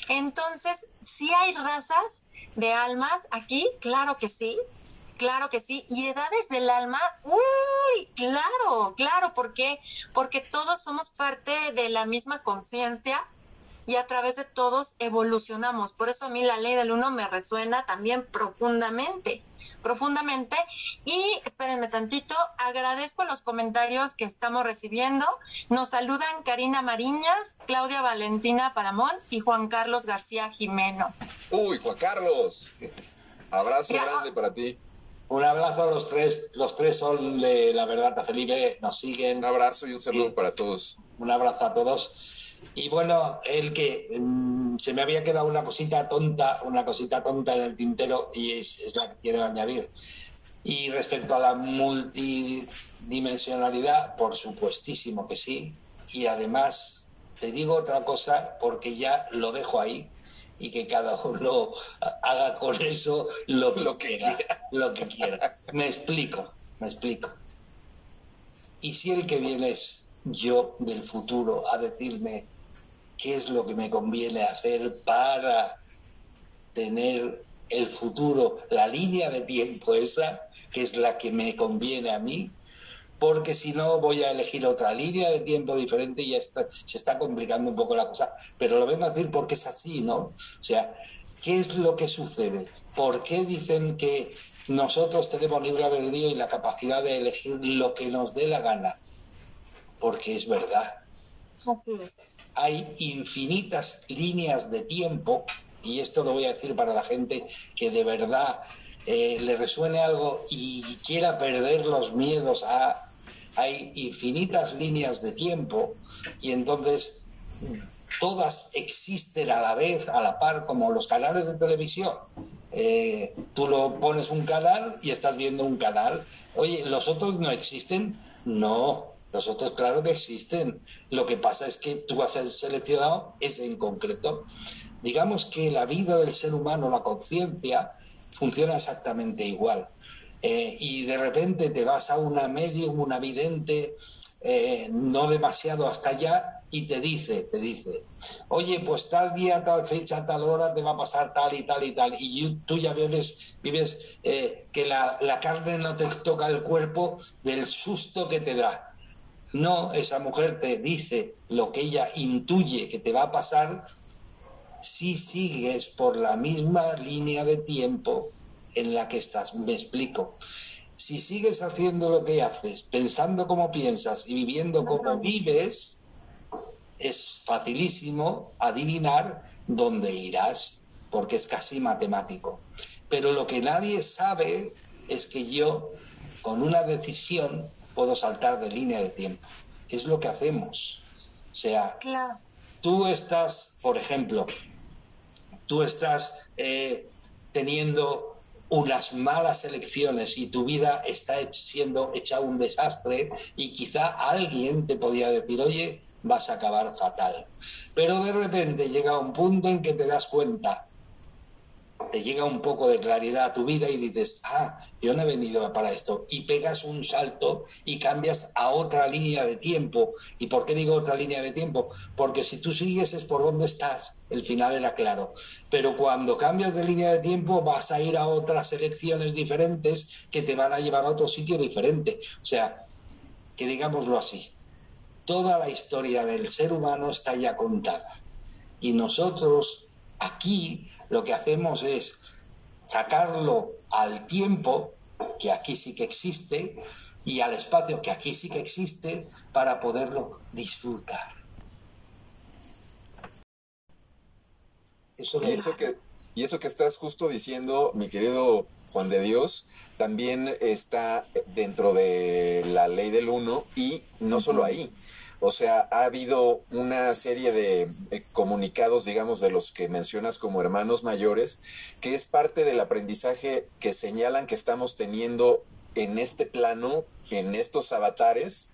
Entonces, sí hay razas de almas aquí, claro que sí, Claro que sí. Y edades del alma, uy, claro, claro, ¿por qué? Porque todos somos parte de la misma conciencia y a través de todos evolucionamos. Por eso a mí la ley del uno me resuena también profundamente profundamente y espérenme tantito, agradezco los comentarios que estamos recibiendo. Nos saludan Karina Mariñas, Claudia Valentina Paramón y Juan Carlos García Jimeno. Uy, Juan Carlos, abrazo grande para ti. Un abrazo a los tres. Los tres son de La Verdad Libre, nos siguen. Un abrazo y un saludo para todos. Un abrazo a todos. Y bueno, el que mm, se me había quedado una cosita tonta, una cosita tonta en el tintero y es, la que quiero añadir. Y respecto a la multidimensionalidad, por supuestísimo que sí. Y además, te digo otra cosa porque ya lo dejo ahí y que cada uno haga con eso lo, que quiera, lo que quiera. Me explico, me explico. Y si el que viene es yo del futuro a decirme qué es lo que me conviene hacer para tener el futuro, la línea de tiempo esa, que es la que me conviene a mí, porque si no voy a elegir otra línea de tiempo diferente y ya se está complicando un poco la cosa. Pero lo vengo a decir porque es así, ¿no? O sea, ¿qué es lo que sucede? ¿Por qué dicen que nosotros tenemos libre albedrío y la capacidad de elegir lo que nos dé la gana? Porque es verdad. Así es. Hay infinitas líneas de tiempo, y esto lo voy a decir para la gente que de verdad eh, le resuene algo y quiera perder los miedos a hay infinitas líneas de tiempo y entonces todas existen a la vez, a la par, como los canales de televisión. Eh, tú lo pones un canal y estás viendo un canal. Oye, ¿los otros no existen? No, los otros claro que existen. Lo que pasa es que tú has seleccionado ese en concreto. Digamos que la vida del ser humano, la conciencia, funciona exactamente igual. Eh, y de repente te vas a una medium, una vidente, eh, no demasiado hasta allá y te dice, te dice, oye, pues tal día, tal fecha, tal hora te va a pasar tal y tal y tal. Y tú ya vives, vives eh, que la, la carne no te toca el cuerpo del susto que te da. No, esa mujer te dice lo que ella intuye que te va a pasar si sigues por la misma línea de tiempo en la que estás. Me explico. Si sigues haciendo lo que haces, pensando como piensas y viviendo como vives, es facilísimo adivinar dónde irás, porque es casi matemático. Pero lo que nadie sabe es que yo, con una decisión, puedo saltar de línea de tiempo. Es lo que hacemos. O sea, tú estás, por ejemplo, tú estás eh, teniendo unas malas elecciones y tu vida está siendo hecha un desastre y quizá alguien te podía decir, oye, vas a acabar fatal. Pero de repente llega un punto en que te das cuenta te llega un poco de claridad a tu vida y dices, ah, yo no he venido para esto. Y pegas un salto y cambias a otra línea de tiempo. ¿Y por qué digo otra línea de tiempo? Porque si tú sigues es por donde estás. El final era claro. Pero cuando cambias de línea de tiempo vas a ir a otras elecciones diferentes que te van a llevar a otro sitio diferente. O sea, que digámoslo así. Toda la historia del ser humano está ya contada. Y nosotros Aquí lo que hacemos es sacarlo al tiempo, que aquí sí que existe, y al espacio, que aquí sí que existe, para poderlo disfrutar. Eso y, eso que, y eso que estás justo diciendo, mi querido Juan de Dios, también está dentro de la ley del uno y no solo ahí, o sea, ha habido una serie de comunicados, digamos, de los que mencionas como hermanos mayores, que es parte del aprendizaje que señalan que estamos teniendo en este plano, en estos avatares,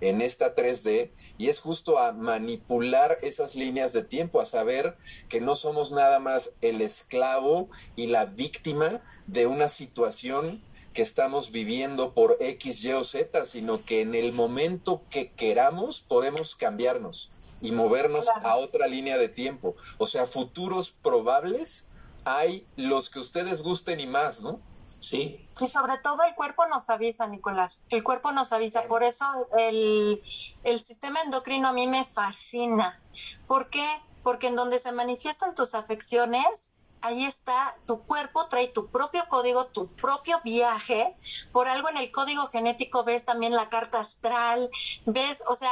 en esta 3D, y es justo a manipular esas líneas de tiempo, a saber que no somos nada más el esclavo y la víctima de una situación que estamos viviendo por X, Y o Z, sino que en el momento que queramos podemos cambiarnos y movernos a otra línea de tiempo. O sea, futuros probables hay los que ustedes gusten y más, ¿no? Sí. Y sobre todo el cuerpo nos avisa, Nicolás. El cuerpo nos avisa. Por eso el, el sistema endocrino a mí me fascina. ¿Por qué? Porque en donde se manifiestan tus afecciones, ahí está, tu cuerpo trae tu propio código, tu propio viaje. Por algo en el código genético ves también la carta astral, ves, o sea,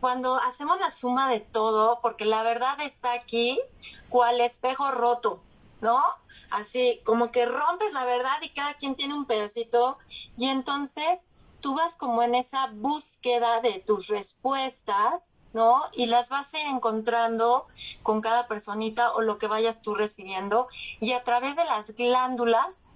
cuando hacemos la suma de todo, porque la verdad está aquí, cual espejo roto, ¿no? Así, como que rompes la verdad y cada quien tiene un pedacito y entonces tú vas como en esa búsqueda de tus respuestas ¿no? Y las vas a ir encontrando con cada personita o lo que vayas tú recibiendo y a través de las glándulas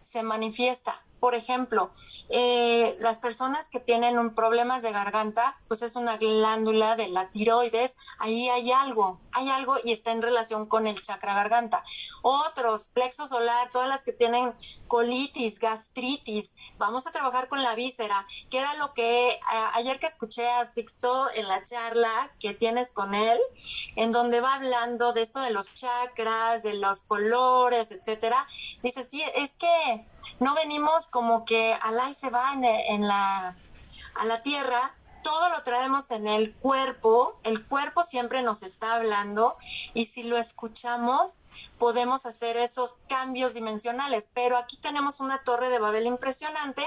se manifiesta. Por ejemplo, eh, las personas que tienen problemas de garganta, pues es una glándula de la tiroides, ahí hay algo, hay algo y está en relación con el chakra garganta. Otros, plexo solar, todas las que tienen colitis, gastritis, vamos a trabajar con la víscera, que era lo que ayer que escuché a Sixto en la charla que tienes con él, en donde va hablando de esto de los chakras, de los colores, etcétera, dice, sí, es que no venimos como que alá se va en, la, a la tierra, todo lo traemos en el cuerpo, el cuerpo siempre nos está hablando y si lo escuchamos podemos hacer esos cambios dimensionales, pero aquí tenemos una torre de Babel impresionante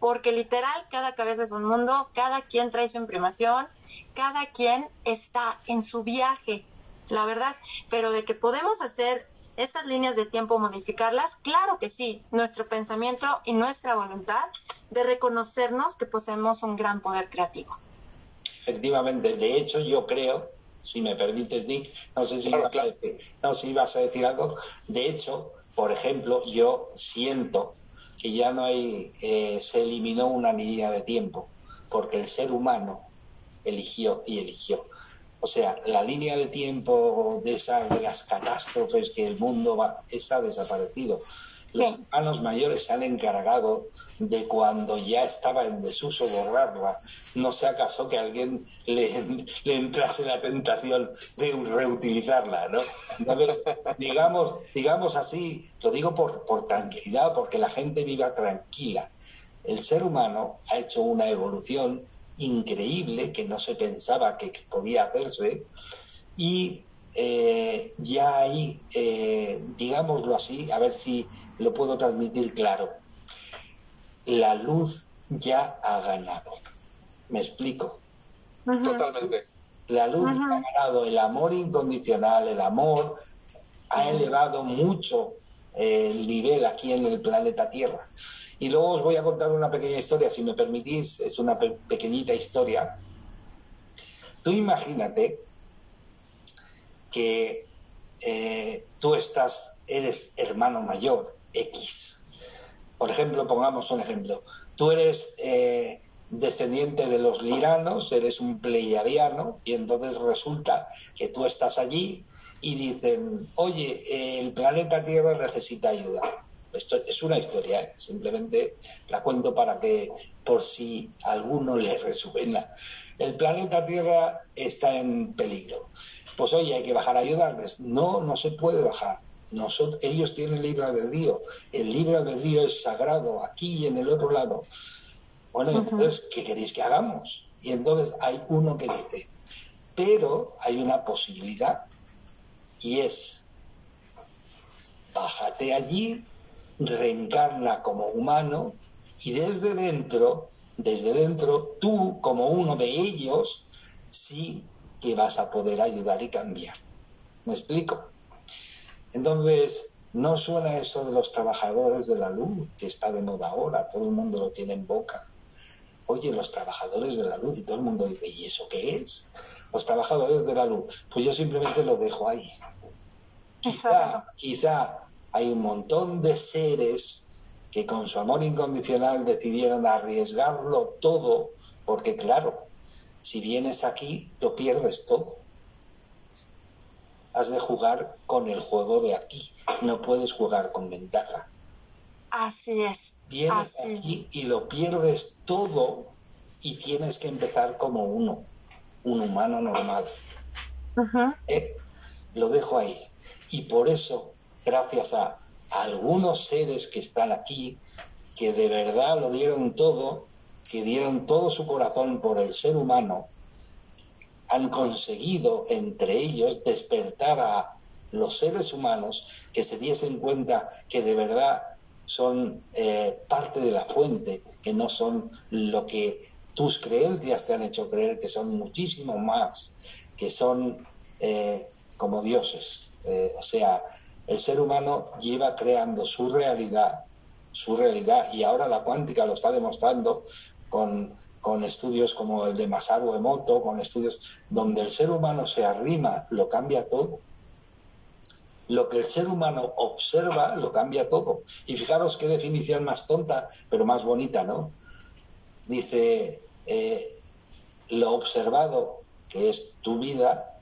porque literal cada cabeza es un mundo, cada quien trae su imprimación, cada quien está en su viaje, la verdad, pero de que podemos hacer esas líneas de tiempo modificarlas? Claro que sí, nuestro pensamiento y nuestra voluntad de reconocernos que poseemos un gran poder creativo. Efectivamente, de hecho yo creo, si me permites Nick, no sé si, ibas, A decir, no, si ibas a decir algo, de hecho, por ejemplo, yo siento que ya no hay, eh, se eliminó una línea de tiempo, porque el ser humano eligió y eligió. O sea, la línea de tiempo de, esa, de las catástrofes que el mundo va, esa ha desaparecido. los hermanos mayores se han encargado de cuando ya estaba en desuso borrarla, no sea acaso que alguien le, le entrase la tentación de reutilizarla, ¿no? Entonces, digamos, digamos así, lo digo por, por tranquilidad, porque la gente viva tranquila. El ser humano ha hecho una evolución increíble que no se pensaba que podía hacerse y eh, ya hay, eh, digámoslo así, a ver si lo puedo transmitir claro, la luz ya ha ganado. ¿Me explico? Totalmente. La luz ha ganado, el amor incondicional, el amor ha elevado mucho el nivel aquí en el planeta Tierra. Y luego os voy a contar una pequeña historia, si me permitís, es una pequeñita historia. Tú imagínate que eh, tú estás, eres hermano mayor, X. Por ejemplo, pongamos un ejemplo. Tú eres eh, descendiente de los liranos, eres un pleiadiano, y entonces resulta que tú estás allí y dicen, oye, el planeta Tierra necesita ayuda. Esto es una historia, ¿eh? simplemente la cuento para que por si alguno le resuena. El planeta Tierra está en peligro pues oye, hay que bajar a ayudarles. No, no se puede bajar. Nosotros, ellos tienen libre albedrío. El libre albedrío es sagrado aquí y en el otro lado. Bueno, entonces, ¿qué queréis que hagamos? Y entonces hay uno que dice, pero hay una posibilidad y es, bájate allí, reencarna como humano y desde dentro, desde dentro, tú como uno de ellos, sí que vas a poder ayudar y cambiar. ¿Me explico? Entonces, no suena eso de los trabajadores de la luz, que está de moda ahora, todo el mundo lo tiene en boca. Oye, los trabajadores de la luz, y todo el mundo dice, ¿y eso qué es? Los trabajadores de la luz. Pues yo simplemente lo dejo ahí. Quizá, quizá hay un montón de seres que con su amor incondicional decidieron arriesgarlo todo, porque claro, si vienes aquí, lo pierdes todo. Has de jugar con el juego de aquí. No puedes jugar con ventaja. Así es. Vienes aquí y lo pierdes todo y tienes que empezar como uno, un humano normal. Eh, lo dejo ahí. Y por eso, gracias a algunos seres que están aquí, que de verdad lo dieron todo, que dieron todo su corazón por el ser humano, han conseguido entre ellos despertar a los seres humanos que se diesen cuenta que de verdad son eh, parte de la fuente, que no son lo que tus creencias te han hecho creer, que son muchísimo más, que son eh, como dioses. Eh, o sea, el ser humano lleva creando su realidad, su realidad, y ahora la cuántica lo está demostrando con, con estudios como el de Masaru Emoto, con estudios donde el ser humano se arrima, lo cambia todo. Lo que el ser humano observa, lo cambia todo. Y fijaros qué definición más tonta, pero más bonita, ¿no? Dice, eh, lo observado, que es tu vida,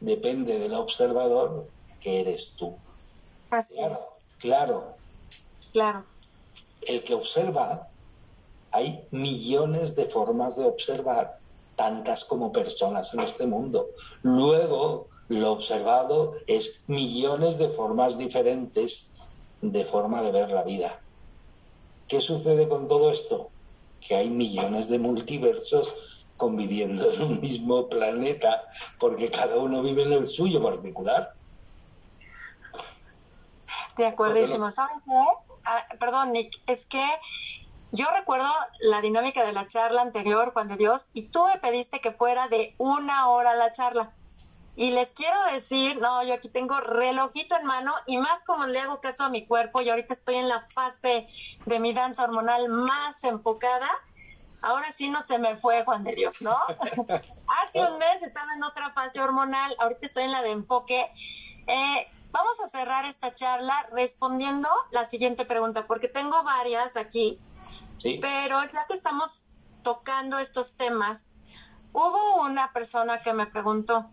depende del observador, que eres tú. Claro. Claro. El que observa hay millones de formas de observar, tantas como personas en este mundo. Luego, lo observado es millones de formas diferentes de forma de ver la vida. ¿Qué sucede con todo esto? Que hay millones de multiversos conviviendo en un mismo planeta, porque cada uno vive en el suyo particular. De acuerdo, ¿Saben qué? Ah, perdón, Nick, es que yo recuerdo la dinámica de la charla anterior, Juan de Dios, y tú me pediste que fuera de una hora la charla. Y les quiero decir, no, yo aquí tengo relojito en mano y más como le hago caso a mi cuerpo y ahorita estoy en la fase de mi danza hormonal más enfocada, ahora sí no se me fue Juan de Dios, ¿no? Hace un mes estaba en otra fase hormonal, ahorita estoy en la de enfoque. Eh, vamos a cerrar esta charla respondiendo la siguiente pregunta, porque tengo varias aquí pero ya que estamos tocando estos temas, hubo una persona que me preguntó,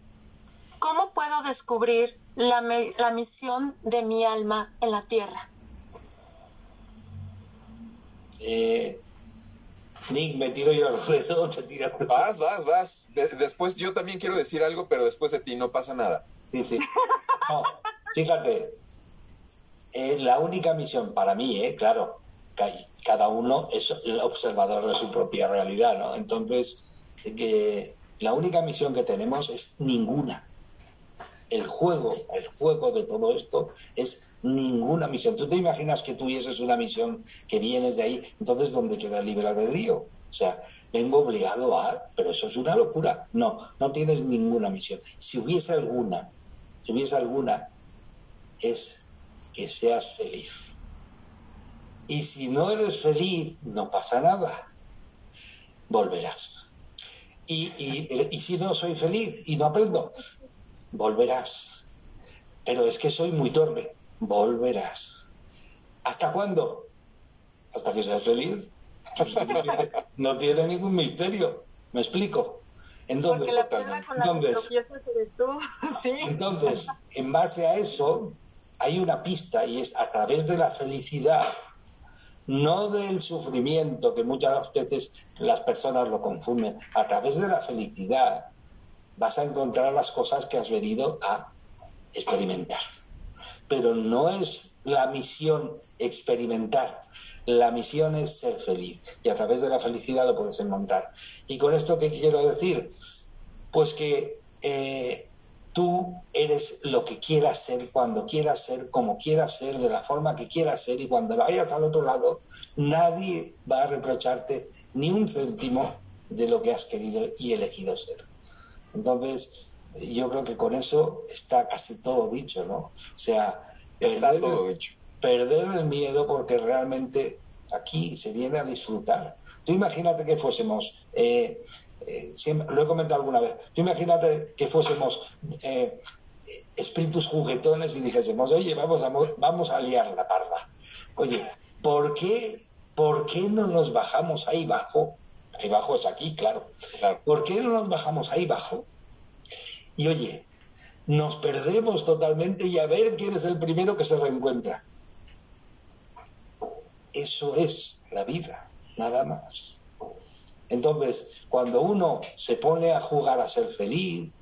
¿cómo puedo descubrir la, la misión de mi alma en la tierra? Eh, Nick, me tiro yo al ruedo, te tiras. Vas, vas, vas. después yo también quiero decir algo, pero después de ti no pasa nada. Sí, sí. No, fíjate, eh, la única misión para mí, eh, claro, cada uno es el observador de su propia realidad, ¿no? Entonces, que la única misión que tenemos es ninguna. El juego, el juego de todo esto es ninguna misión. Tú te imaginas que tuvieses una misión que vienes de ahí, entonces ¿dónde queda el libre albedrío? O sea, vengo obligado a, pero eso es una locura. No, no tienes ninguna misión. Si hubiese alguna, si hubiese alguna, es que seas feliz. Y si no eres feliz, no pasa nada. Volverás. Y, y, si no soy feliz y no aprendo, volverás. Pero es que soy muy torpe, volverás. ¿Hasta cuándo? Hasta que seas feliz. no, tiene, ningún misterio. ¿Me explico? ¿En dónde? Entonces, entonces, en base a eso, hay una pista y es a través de la felicidad, no del sufrimiento, que muchas veces las personas lo confunden, a través de la felicidad vas a encontrar las cosas que has venido a experimentar. Pero no es la misión experimentar, la misión es ser feliz y a través de la felicidad lo puedes encontrar. ¿Y con esto qué quiero decir? Pues que eh, tú eres lo que quieras ser, cuando quieras ser, como quieras ser, de la forma que quieras ser y cuando vayas al otro lado, nadie va a reprocharte ni un céntimo de lo que has querido y elegido ser. Entonces, yo creo que con eso está casi todo dicho, ¿no? O sea, está todo dicho. Perder el miedo porque realmente aquí se viene a disfrutar. Tú imagínate que fuésemos eh, eh, lo he comentado alguna vez, tú imagínate que fuésemos eh, espíritus juguetones y dijésemos, oye, vamos a, vamos a liar la parda. Oye, ¿por qué, ¿por qué no nos bajamos ahí bajo? Ahí bajo es aquí, claro. ¿Por qué no nos bajamos ahí bajo? Y oye, nos perdemos totalmente y a ver quién es el primero que se reencuentra. Eso es la vida, nada más. Entonces, cuando uno se pone a jugar a ser feliz,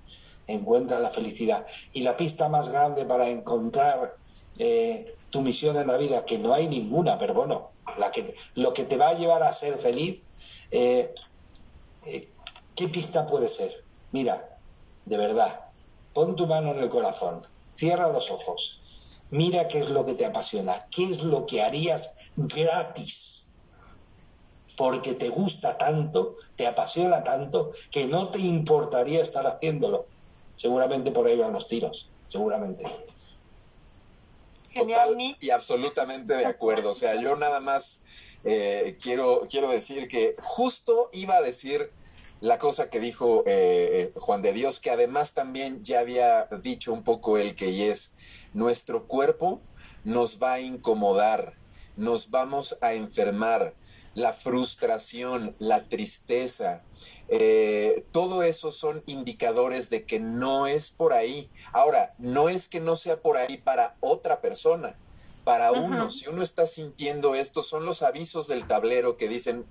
encuentra la felicidad. Y la pista más grande para encontrar eh, tu misión en la vida, que no hay ninguna, pero bueno, la que, lo que te va a llevar a ser feliz, eh, eh, ¿qué pista puede ser? Mira, de verdad, pon tu mano en el corazón, cierra los ojos, mira qué es lo que te apasiona, qué es lo que harías gratis porque te gusta tanto, te apasiona tanto, que no te importaría estar haciéndolo. Seguramente por ahí van los tiros, seguramente. Total y absolutamente de acuerdo. O sea, yo nada más eh, quiero, quiero decir que justo iba a decir la cosa que dijo eh, eh, Juan de Dios, que además también ya había dicho un poco él que es nuestro cuerpo nos va a incomodar, nos vamos a enfermar, la frustración, la tristeza, eh, todo eso son indicadores de que no es por ahí. Ahora, no es que no sea por ahí para otra persona, para uno. Si uno está sintiendo esto, son los avisos del tablero que dicen,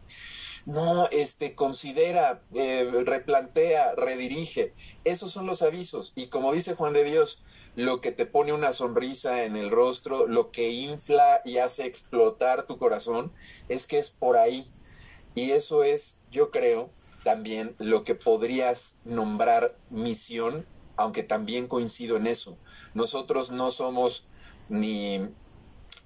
no, este, considera, eh, replantea, redirige. Esos son los avisos. Y como dice Juan de Dios, lo que te pone una sonrisa en el rostro, lo que infla y hace explotar tu corazón, es que es por ahí. Y eso es, yo creo, también lo que podrías nombrar misión, aunque también coincido en eso. Nosotros no somos ni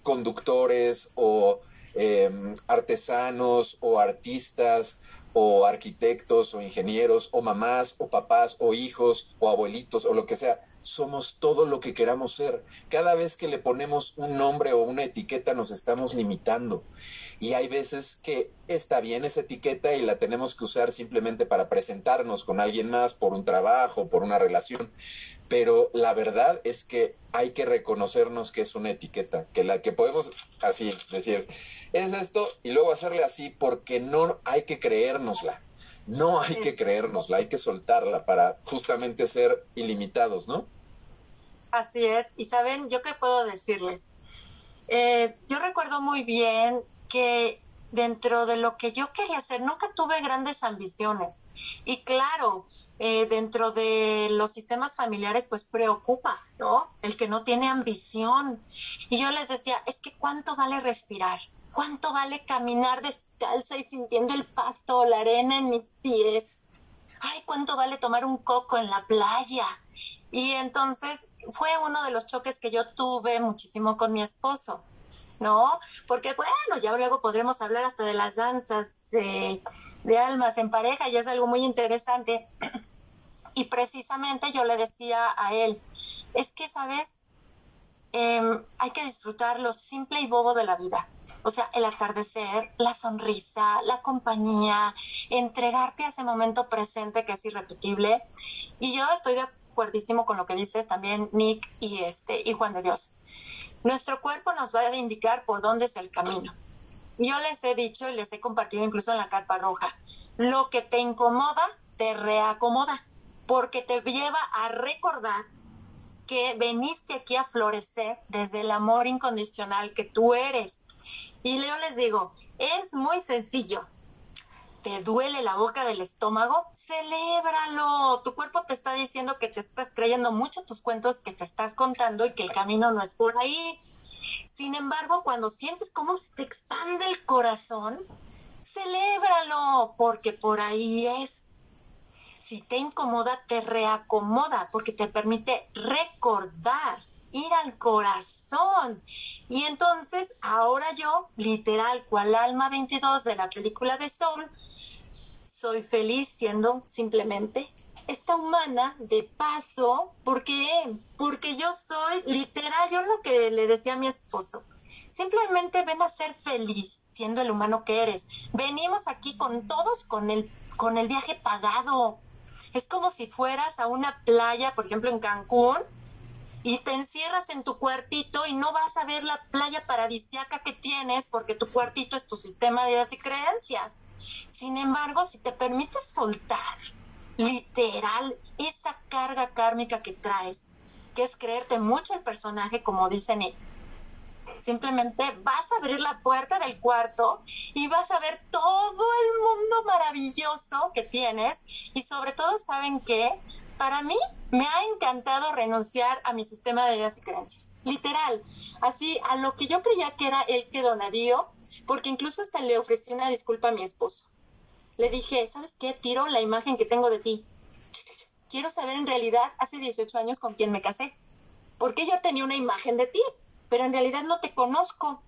conductores o em, artesanos o artistas o arquitectos o ingenieros o mamás o papás o hijos o abuelitos o lo que sea somos todo lo que queramos ser. Cada vez que le ponemos un nombre o una etiqueta nos estamos limitando. Y hay veces que está bien esa etiqueta y la tenemos que usar simplemente para presentarnos con alguien más por un trabajo, por una relación. Pero la verdad es que hay que reconocernos que es una etiqueta, que la que podemos así decir, es esto y luego hacerle así porque no hay que creérnosla. No hay que creérnosla, hay que soltarla para justamente ser ilimitados, ¿no? Así es. Y saben, yo qué puedo decirles. Eh, yo recuerdo muy bien que dentro de lo que yo quería hacer, nunca tuve grandes ambiciones. Y claro, eh, dentro de los sistemas familiares, pues preocupa, ¿no? El que no tiene ambición. Y yo les decía, es que ¿cuánto vale respirar? ¿Cuánto vale caminar descalza y sintiendo el pasto o la arena en mis pies? Ay, ¿cuánto vale tomar un coco en la playa? Y entonces fue uno de los choques que yo tuve muchísimo con mi esposo, ¿no? Porque bueno, ya luego podremos hablar hasta de las danzas de almas en pareja y es algo muy interesante. Y precisamente yo le decía a él, es que, ¿sabes? Em, hay que disfrutar lo simple y bobo de la vida. O sea, el atardecer, la sonrisa, la compañía, entregarte a ese momento presente que es irrepetible. Y yo estoy de acuerdísimo con lo que dices también, Nick y, este, y Juan de Dios. Nuestro cuerpo nos va a indicar por dónde es el camino. Yo les he dicho y les he compartido incluso en la carpa roja, lo que te incomoda, te reacomoda porque te lleva a recordar que veniste aquí a florecer desde el amor incondicional que tú eres. Y yo les digo, es muy sencillo. ¿Te duele la boca del estómago? Celébralo. Tu cuerpo te está diciendo que te estás creyendo mucho tus cuentos que te estás contando y que el camino no es por ahí. Sin embargo, cuando sientes cómo se te expande el corazón, celébralo, porque por ahí es si te incomoda, te reacomoda porque te permite recordar, ir al corazón. Y entonces, ahora yo, literal, cual alma 22 de la película de Soul, soy feliz siendo simplemente esta humana de paso, ¿por qué? Porque yo soy literal, yo lo que le decía a mi esposo, simplemente ven a ser feliz siendo el humano que eres. Venimos aquí con todos con el con el viaje pagado, es como si fueras a una playa, por ejemplo en Cancún, y te encierras en tu cuartito y no vas a ver la playa paradisiaca que tienes porque tu cuartito es tu sistema de ideas y creencias. Sin embargo, si te permites soltar literal esa carga kármica que traes, que es creerte mucho el personaje, como dice Nick, Simplemente vas a abrir la puerta del cuarto y vas a ver todo el mundo maravilloso que tienes y sobre todo saben que para mí me ha encantado renunciar a mi sistema de ideas y creencias. Literal, así a lo que yo creía que era el que donadío, porque incluso hasta le ofrecí una disculpa a mi esposo. Le dije, ¿sabes qué? Tiro la imagen que tengo de ti. Quiero saber en realidad hace 18 años con quién me casé. Porque yo tenía una imagen de ti pero en realidad no te conozco,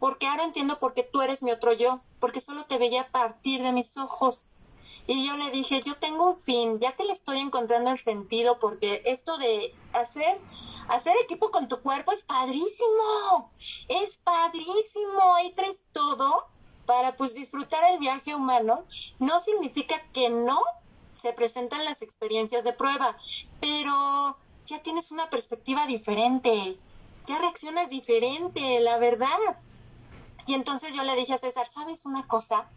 porque ahora entiendo por qué tú eres mi otro yo, porque solo te veía a partir de mis ojos. Y yo le dije, yo tengo un fin, ya que le estoy encontrando el sentido, porque esto de hacer, hacer equipo con tu cuerpo es padrísimo, es padrísimo, ahí traes todo para pues disfrutar el viaje humano. No significa que no se presentan las experiencias de prueba, pero ya tienes una perspectiva diferente ya reaccionas diferente, la verdad. Y entonces yo le dije a César, ¿sabes una cosa?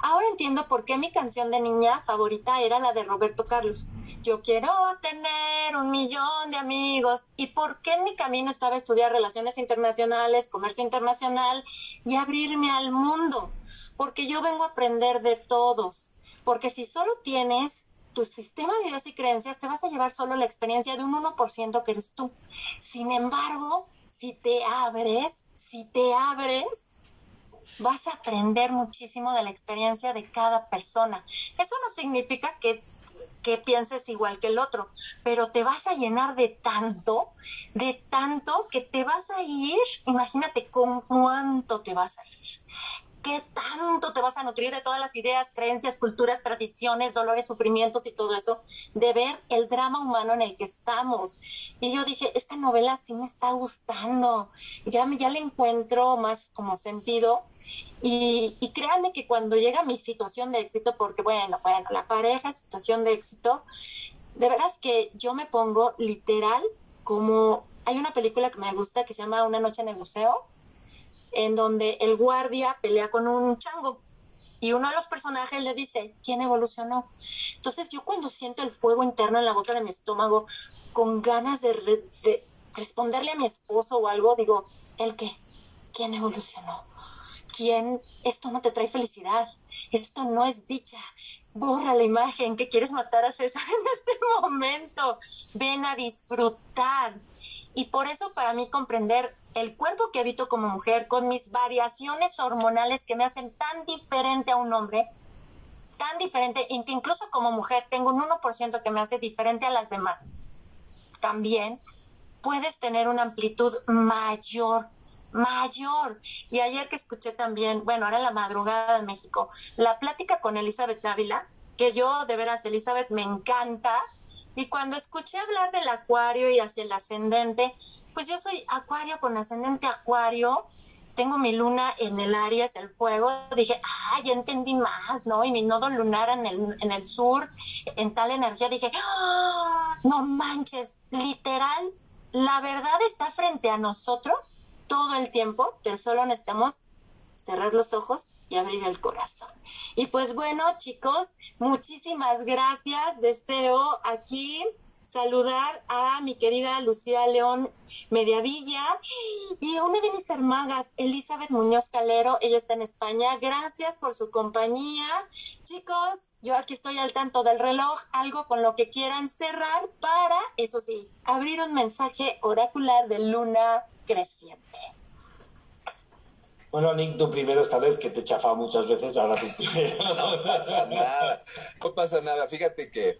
Ahora entiendo por qué mi canción de niña favorita era la de Roberto Carlos. Yo quiero tener un millón de amigos. ¿Y por qué en mi camino estaba estudiar relaciones internacionales, comercio internacional y abrirme al mundo? Porque yo vengo a aprender de todos. Porque si solo tienes tu sistema de ideas y creencias, te vas a llevar solo la experiencia de un 1% que eres tú. Sin embargo, si te abres, si te abres, vas a aprender muchísimo de la experiencia de cada persona. Eso no significa que, que pienses igual que el otro, pero te vas a llenar de tanto, de tanto que te vas a ir, imagínate con cuánto te vas a ir qué tanto te vas a nutrir de todas las ideas, creencias, culturas, tradiciones, dolores, sufrimientos y todo eso, de ver el drama humano en el que estamos. Y yo dije, esta novela sí me está gustando, ya, ya le encuentro más como sentido. Y, y créanme que cuando llega mi situación de éxito, porque bueno, bueno, la pareja, situación de éxito, de veras que yo me pongo literal como hay una película que me gusta que se llama Una noche en el museo, en donde el guardia pelea con un chango y uno de los personajes le dice, ¿quién evolucionó? Entonces yo cuando siento el fuego interno en la boca de mi estómago, con ganas de, responderle a mi esposo o algo, digo, ¿el qué? ¿Quién evolucionó? quién esto no te trae felicidad, esto no es dicha. Borra la imagen que quieres matar a César en este momento. Ven a disfrutar. Y por eso para mí comprender el cuerpo que habito como mujer con mis variaciones hormonales que me hacen tan diferente a un hombre, tan diferente, y que incluso como mujer tengo un 1% que me hace diferente a las demás. También puedes tener una amplitud mayor mayor. Y ayer que escuché también, bueno, ahora en la madrugada de México, la plática con Elizabeth Dávila, que yo de veras, Elizabeth, me encanta. Y cuando escuché hablar del acuario y hacia el ascendente, pues yo soy acuario con ascendente acuario, tengo mi luna en el Aries, el fuego, dije, ah, ya entendí más, ¿no? Y mi nodo lunar en el, en el sur, en tal energía, dije, ¡Ah! no manches, literal, la verdad está frente a nosotros todo el tiempo, pero solo necesitamos cerrar los ojos y abrir el corazón. Y pues bueno, chicos, muchísimas gracias. Deseo aquí saludar a mi querida Lucía León Mediavilla y una de mis hermanas, Elizabeth Muñoz Calero. Ella está en España. Gracias por su compañía. Chicos, yo aquí estoy al tanto del reloj. Algo con lo que quieran cerrar para, eso sí, abrir un mensaje oracular de luna creciente. Bueno, Nick, tú primero esta vez que te he chafado muchas veces, ahora tú primero. no pasa nada, no pasa nada. Fíjate que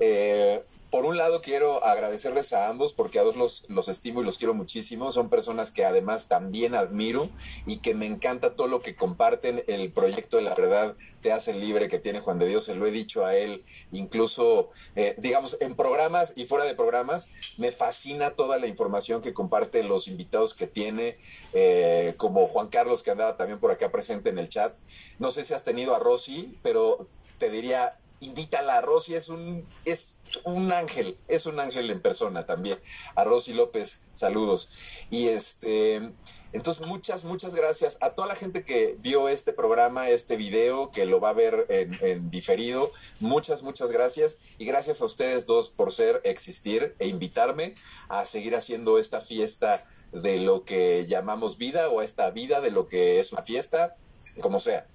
eh, por un lado quiero agradecerles a ambos porque a dos los, los estimo y los quiero muchísimo. Son personas que además también admiro y que me encanta todo lo que comparten. El proyecto de la verdad te hace libre que tiene Juan de Dios, se lo he dicho a él, incluso, eh, digamos, en programas y fuera de programas. Me fascina toda la información que comparte los invitados que tiene, eh, como Juan Carlos que andaba también por acá presente en el chat. No sé si has tenido a Rosy, pero te diría, invítala. Rosy es un, es un ángel, es un ángel en persona también. A Rosy López, saludos. Y este, entonces muchas, muchas gracias a toda la gente que vio este programa, este video, que lo va a ver en, en diferido. Muchas, muchas gracias. Y gracias a ustedes dos por ser, existir e invitarme a seguir haciendo esta fiesta de lo que llamamos vida o esta vida de lo que es una fiesta, como sea.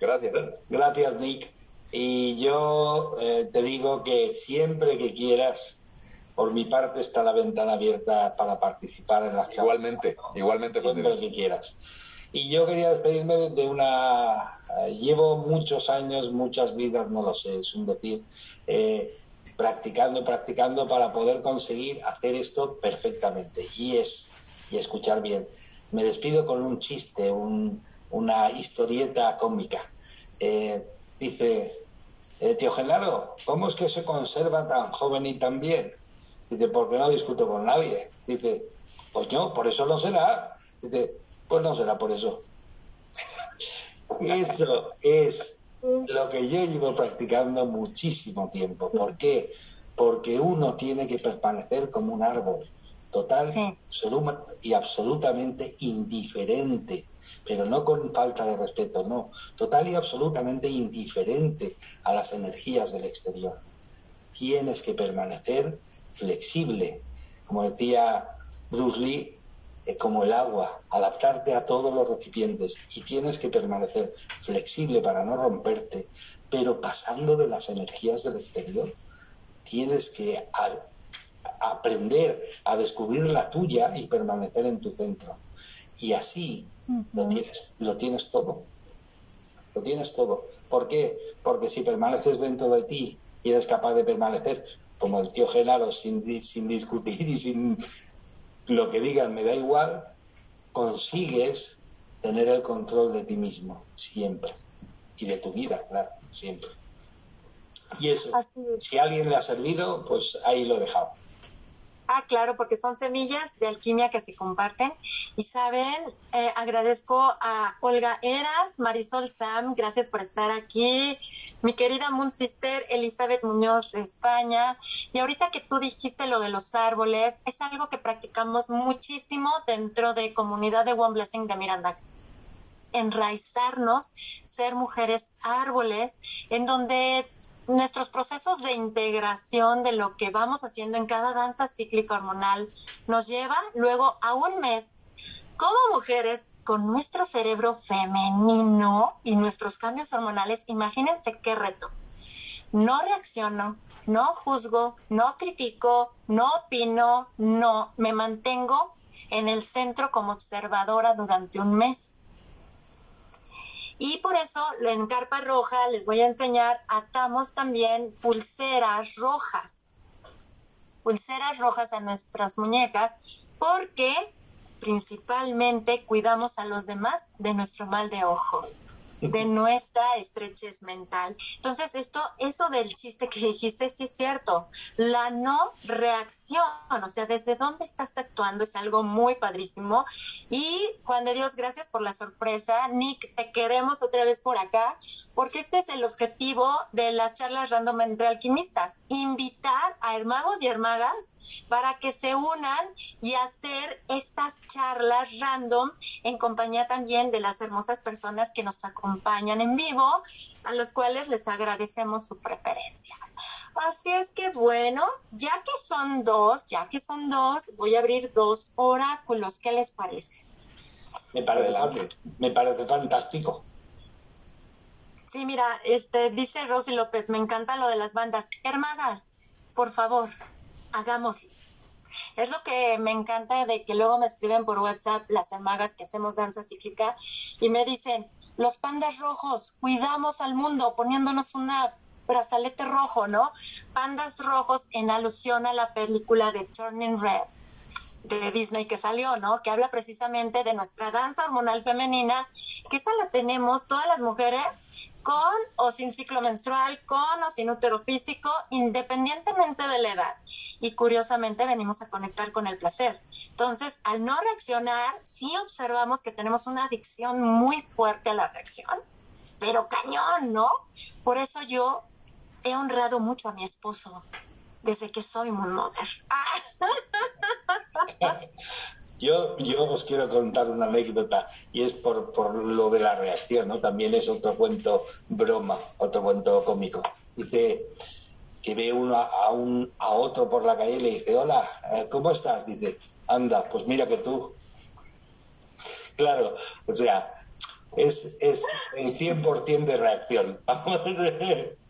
Gracias. Gracias, Nick. Y yo eh, te digo que siempre que quieras, por mi parte está la ventana abierta para participar en las charlas. Igualmente, igualmente. Siempre que quieras. Y yo quería despedirme de una... Llevo muchos años, muchas vidas, no lo sé, es un decir, eh, practicando, practicando para poder conseguir hacer esto perfectamente. Y es, y escuchar bien. Me despido con un chiste, un, una historieta cómica. Eh, dice, eh, tío Genaro, ¿cómo es que se conserva tan joven y tan bien? Dice, porque no discuto con nadie. Dice, coño, por eso no será. Dice, pues no será por eso. Esto es lo que yo llevo practicando muchísimo tiempo. ¿Por qué? Porque uno tiene que permanecer como un árbol, total y absolutamente indiferente pero no con falta de respeto, no, total y absolutamente indiferente a las energías del exterior. Tienes que permanecer flexible, como decía Bruce Lee, eh, como el agua, adaptarte a todos los recipientes y tienes que permanecer flexible para no romperte, pero pasando de las energías del exterior. Tienes que aprender a descubrir la tuya y permanecer en tu centro. Y así lo, tienes, lo tienes todo. Lo tienes todo. ¿Por qué? Porque si permaneces dentro de ti y eres capaz de permanecer como el tío Genaro sin, sin discutir y sin lo que digan, me da igual, consigues tener el control de ti mismo, siempre. Y de tu vida, claro, siempre. Y eso, si a alguien le ha servido, pues ahí lo he dejado. Ah, claro, porque son semillas de alquimia que se comparten. Y saben, eh, agradezco a Olga Eras, Marisol Sam, gracias por estar aquí. Mi querida Moon Sister Elizabeth Muñoz de España. Y ahorita que tú dijiste lo de los árboles, es algo que practicamos muchísimo dentro de comunidad de One Blessing de Miranda enraizarnos, ser mujeres árboles, en donde nuestros procesos de integración de lo que vamos haciendo en cada danza cíclica hormonal nos lleva luego a un mes como mujeres con nuestro cerebro femenino y nuestros cambios hormonales, imagínense qué reto. No reacciono, no juzgo, no critico, no opino, no, me mantengo en el centro como observadora durante un mes. Y por eso en carpa roja les voy a enseñar, atamos también pulseras rojas, pulseras rojas a nuestras muñecas, porque principalmente cuidamos a los demás de nuestro mal de ojo de nuestra estrechez mental. Entonces, esto, eso del chiste que dijiste, sí es cierto. La no reacción, o sea, desde dónde estás actuando es algo muy padrísimo. Y Juan de Dios, gracias por la sorpresa. Nick, te queremos otra vez por acá, porque este es el objetivo de las charlas random entre alquimistas. Invitar a hermagos y hermagas para que se unan y hacer estas charlas random en compañía también de las hermosas personas que nos acompañan en vivo, a los cuales les agradecemos su preferencia. Así es que bueno, ya que son dos, ya que son dos, voy a abrir dos oráculos. ¿Qué les parece? Me parece, me parece fantástico. Sí, mira, este dice Rosy López, me encanta lo de las bandas. Hermanas, por favor, hagámoslo. Es lo que me encanta de que luego me escriben por WhatsApp las hermagas que hacemos danza cíclica y me dicen, los pandas rojos, cuidamos al mundo poniéndonos una brazalete rojo, ¿no? Pandas rojos en alusión a la película de Turning Red de Disney que salió, ¿no? Que habla precisamente de nuestra danza hormonal femenina, que esta la tenemos todas las mujeres con o sin ciclo menstrual, con o sin útero físico, independientemente de la edad. Y curiosamente venimos a conectar con el placer. Entonces, al no reaccionar, sí observamos que tenemos una adicción muy fuerte a la reacción, pero cañón, ¿no? Por eso yo he honrado mucho a mi esposo desde que soy muy mother. Yo, yo os quiero contar una anécdota y es por, por lo de la reacción, ¿no? También es otro cuento broma, otro cuento cómico. Dice que ve uno a, un, a otro por la calle y le dice, hola, eh, ¿cómo estás? Dice, anda, pues mira que tú. Claro, o sea, es, es el 100% de reacción.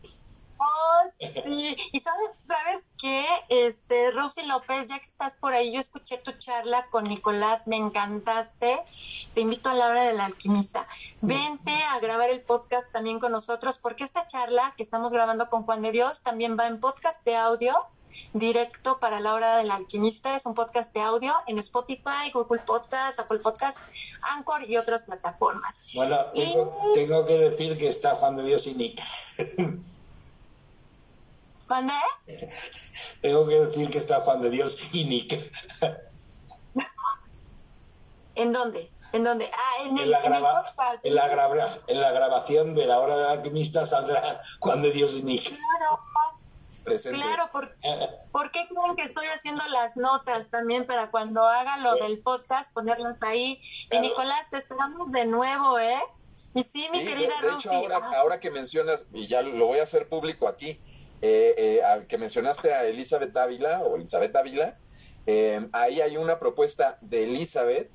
Y sabes, sabes qué, este, Rosy López, ya que estás por ahí, yo escuché tu charla con Nicolás, me encantaste. Te invito a la hora del alquimista. Vente a grabar el podcast también con nosotros, porque esta charla que estamos grabando con Juan de Dios también va en podcast de audio directo para la hora del alquimista. Es un podcast de audio en Spotify, Google Podcast, Apple Podcast, Anchor y otras plataformas. Bueno, tengo, que decir que está Juan de Dios y Nick. ¿Dónde? Tengo que decir que está Juan de Dios y Nick. ¿En dónde? ¿En dónde? Ah, en, el, la en, en, la en la grabación de la hora del alquimista saldrá Juan de Dios y Nick. Claro. Claro, ¿por, ¿por, qué creen que estoy haciendo las notas también para cuando haga lo del podcast ponerlas ahí? Y Nicolás, te esperamos de nuevo, ¿eh? Y sí, mi querida de, de hecho, ahora, ah. ahora que mencionas, y ya lo voy a hacer público aquí, eh, eh, que mencionaste a Elizabeth Dávila o Elizabeth Dávila, eh, ahí hay una propuesta de Elizabeth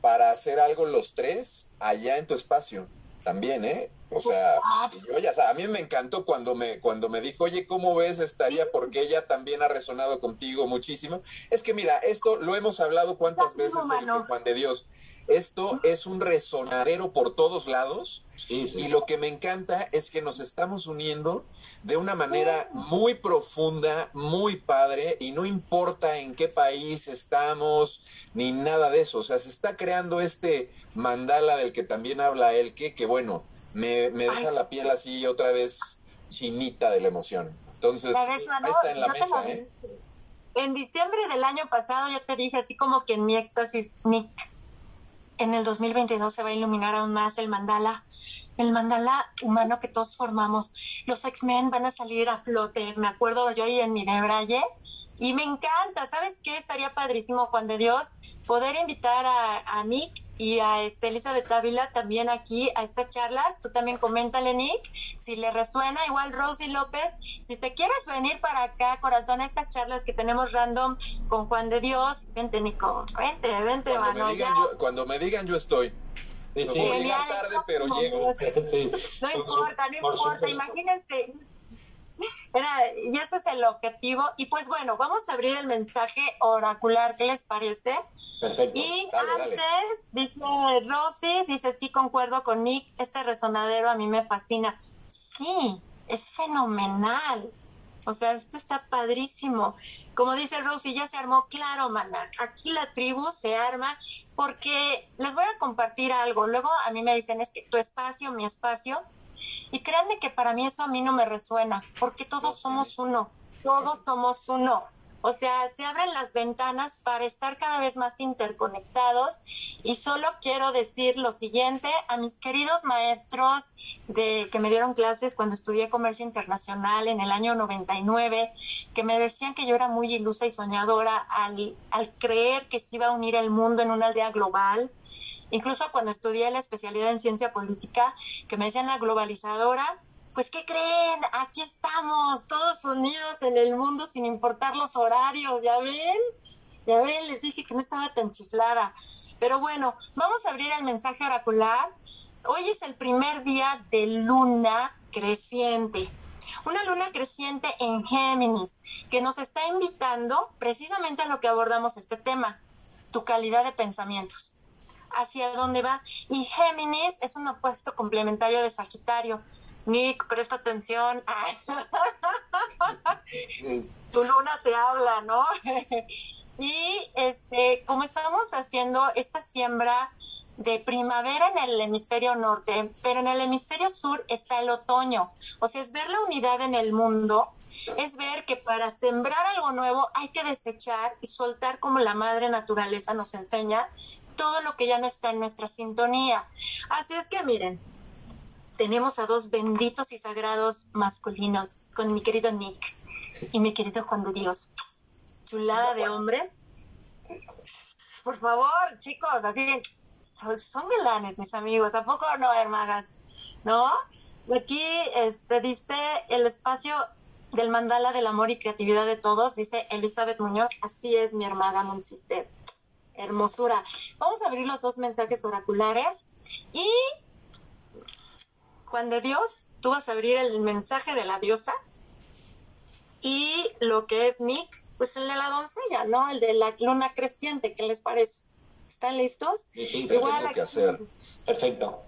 para hacer algo los tres allá en tu espacio también, ¿eh? O sea, yo ya a mí me encantó cuando me, cuando me dijo, oye, ¿cómo ves estaría? Porque ella también ha resonado contigo muchísimo. Es que mira, esto lo hemos hablado cuántas veces, Juan de Dios. Esto es un resonadero por todos lados. y lo que me encanta es que nos estamos uniendo de una manera muy profunda, muy padre, y no importa en qué país estamos, ni nada de eso. O sea, se está creando este mandala del que también habla él, que, que bueno, me, deja la piel así otra vez chinita de la emoción. Entonces, ahí está en la mesa, ¿eh? En diciembre del año pasado yo te dije así como que en mi éxtasis, Nick, en el 2022 se va a iluminar aún más el mandala, el mandala humano que todos formamos. Los X-Men van a salir a flote, me acuerdo yo ahí en mi debraye, y me encanta, ¿sabes qué? Estaría padrísimo, Juan de Dios, poder invitar a, a Nick y a este Elizabeth Ávila también aquí a estas charlas. Tú también coméntale, Nick, si le resuena, igual Rosy López, si te quieres venir para acá, corazón, a estas charlas que tenemos random con Juan de Dios, vente, Nico, vente, vente, cuando Me digan, yo, cuando me digan, yo estoy. Sí, tarde, pero llego. No importa, no importa, imagínense, y ese es el objetivo. Y pues bueno, vamos a abrir el mensaje oracular, ¿qué les parece? Perfecto. Y antes, dice Rosy, dice, sí, concuerdo con Nick, este resonadero a mí me fascina. Sí, es fenomenal. O sea, esto está padrísimo. Como dice Rosy, ya se armó, claro, mana. Aquí la tribu se arma porque les voy a compartir algo. Luego a mí me dicen, es que tu espacio, mi espacio, y créanme que para mí eso a mí no me resuena, porque todos somos uno, todos somos uno. O sea, se abren las ventanas para estar cada vez más interconectados y solo quiero decir lo siguiente a mis queridos maestros de que me dieron clases cuando estudié comercio internacional en el año 99, que me decían que yo era muy ilusa y soñadora al, al creer que se iba a unir el mundo en una aldea global, Incluso cuando estudié la especialidad en ciencia política, que me decían la globalizadora, pues ¿qué creen? Aquí estamos, todos unidos en el mundo sin importar los horarios, ¿ya ven? Ya ven, les dije que no estaba tan chiflada. Pero bueno, vamos a abrir el mensaje oracular. Hoy es el primer día de luna creciente. Una luna creciente en Géminis, que nos está invitando precisamente a lo que abordamos este tema, tu calidad de pensamientos hacia dónde va. Y Géminis es un opuesto complementario de Sagitario. Nick, presta atención. tu luna te habla, ¿no? y este, como estamos haciendo esta siembra de primavera en el hemisferio norte, pero en el hemisferio sur está el otoño. O sea, es ver la unidad en el mundo, es ver que para sembrar algo nuevo hay que desechar y soltar como la madre naturaleza nos enseña todo lo que ya no está en nuestra sintonía. Así es que miren, tenemos a dos benditos y sagrados masculinos con mi querido Nick y mi querido Juan de Dios. Chulada de hombres. Por favor, chicos, así son, son mis amigos. ¿A poco no, hermanas? ¿No? Aquí este, dice el espacio del mandala del amor y creatividad de todos, dice Elizabeth Muñoz. Así es, mi hermana Monsister hermosura. Vamos a abrir los dos mensajes oraculares y Juan de Dios, tú vas a abrir el mensaje de la diosa y lo que es Nick, pues el de la doncella, ¿no? El de la luna creciente, ¿qué les parece? ¿Están listos? Sí, Igual que hacer. Perfecto.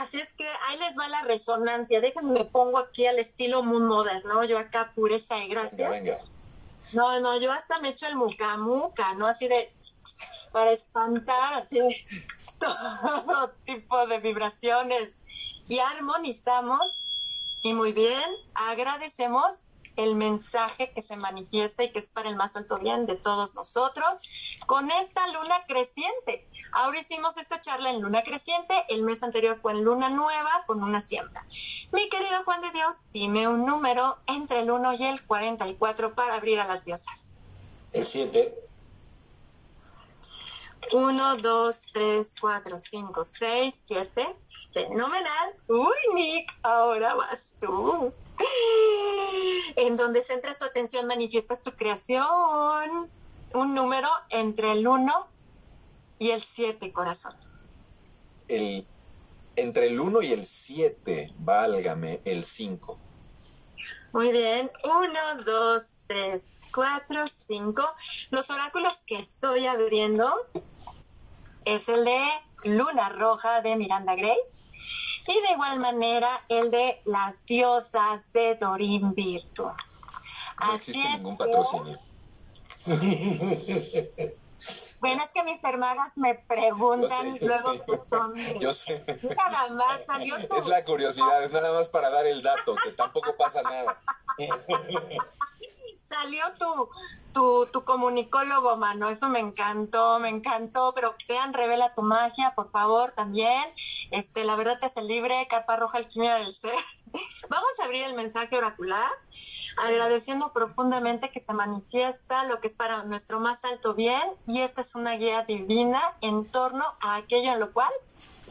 Así es que ahí les va la resonancia. Déjenme me pongo aquí al estilo Moon moderno, Yo acá pureza y gracia. Venga, venga. No, no, yo hasta me echo el muca muca, ¿no? Así de, para espantar, así todo tipo de vibraciones. Y armonizamos y muy bien, agradecemos el mensaje que se manifiesta y que es para el más alto bien de todos nosotros con esta luna creciente. Ahora hicimos esta charla en luna creciente, el mes anterior fue en luna nueva con una siembra. Mi querido Juan de Dios, dime un número entre el 1 y el 44 para abrir a las diosas. El 7. 1, 2, 3, 4, 5, 6, 7. Fenomenal. Uy, Nick, ahora vas tú. En donde centras tu atención, manifiestas tu creación. Un número entre el 1 y el 7, corazón. El, entre el 1 y el 7, válgame, el 5. Muy bien, 1, 2, 3, 4, 5. Los oráculos que estoy abriendo es el de Luna Roja de Miranda Gray y de igual manera el de las diosas de Dorin Virtu. No Así existe ningún patrocinio. Bueno, es que mis hermanas me preguntan luego Yo sé. Nada más salió tu... Es la curiosidad, es nada más para dar el dato, que tampoco pasa nada. salió tu, tu, tu comunicólogo, mano. Eso me encantó, me encantó. Pero vean, revela tu magia, por favor, también. Este, la verdad te hace libre, carpa roja, alquimia del ser. Vamos a abrir el mensaje oracular agradeciendo profundamente que se manifiesta lo que es para nuestro más alto bien y esta es una guía divina en torno a aquello en lo cual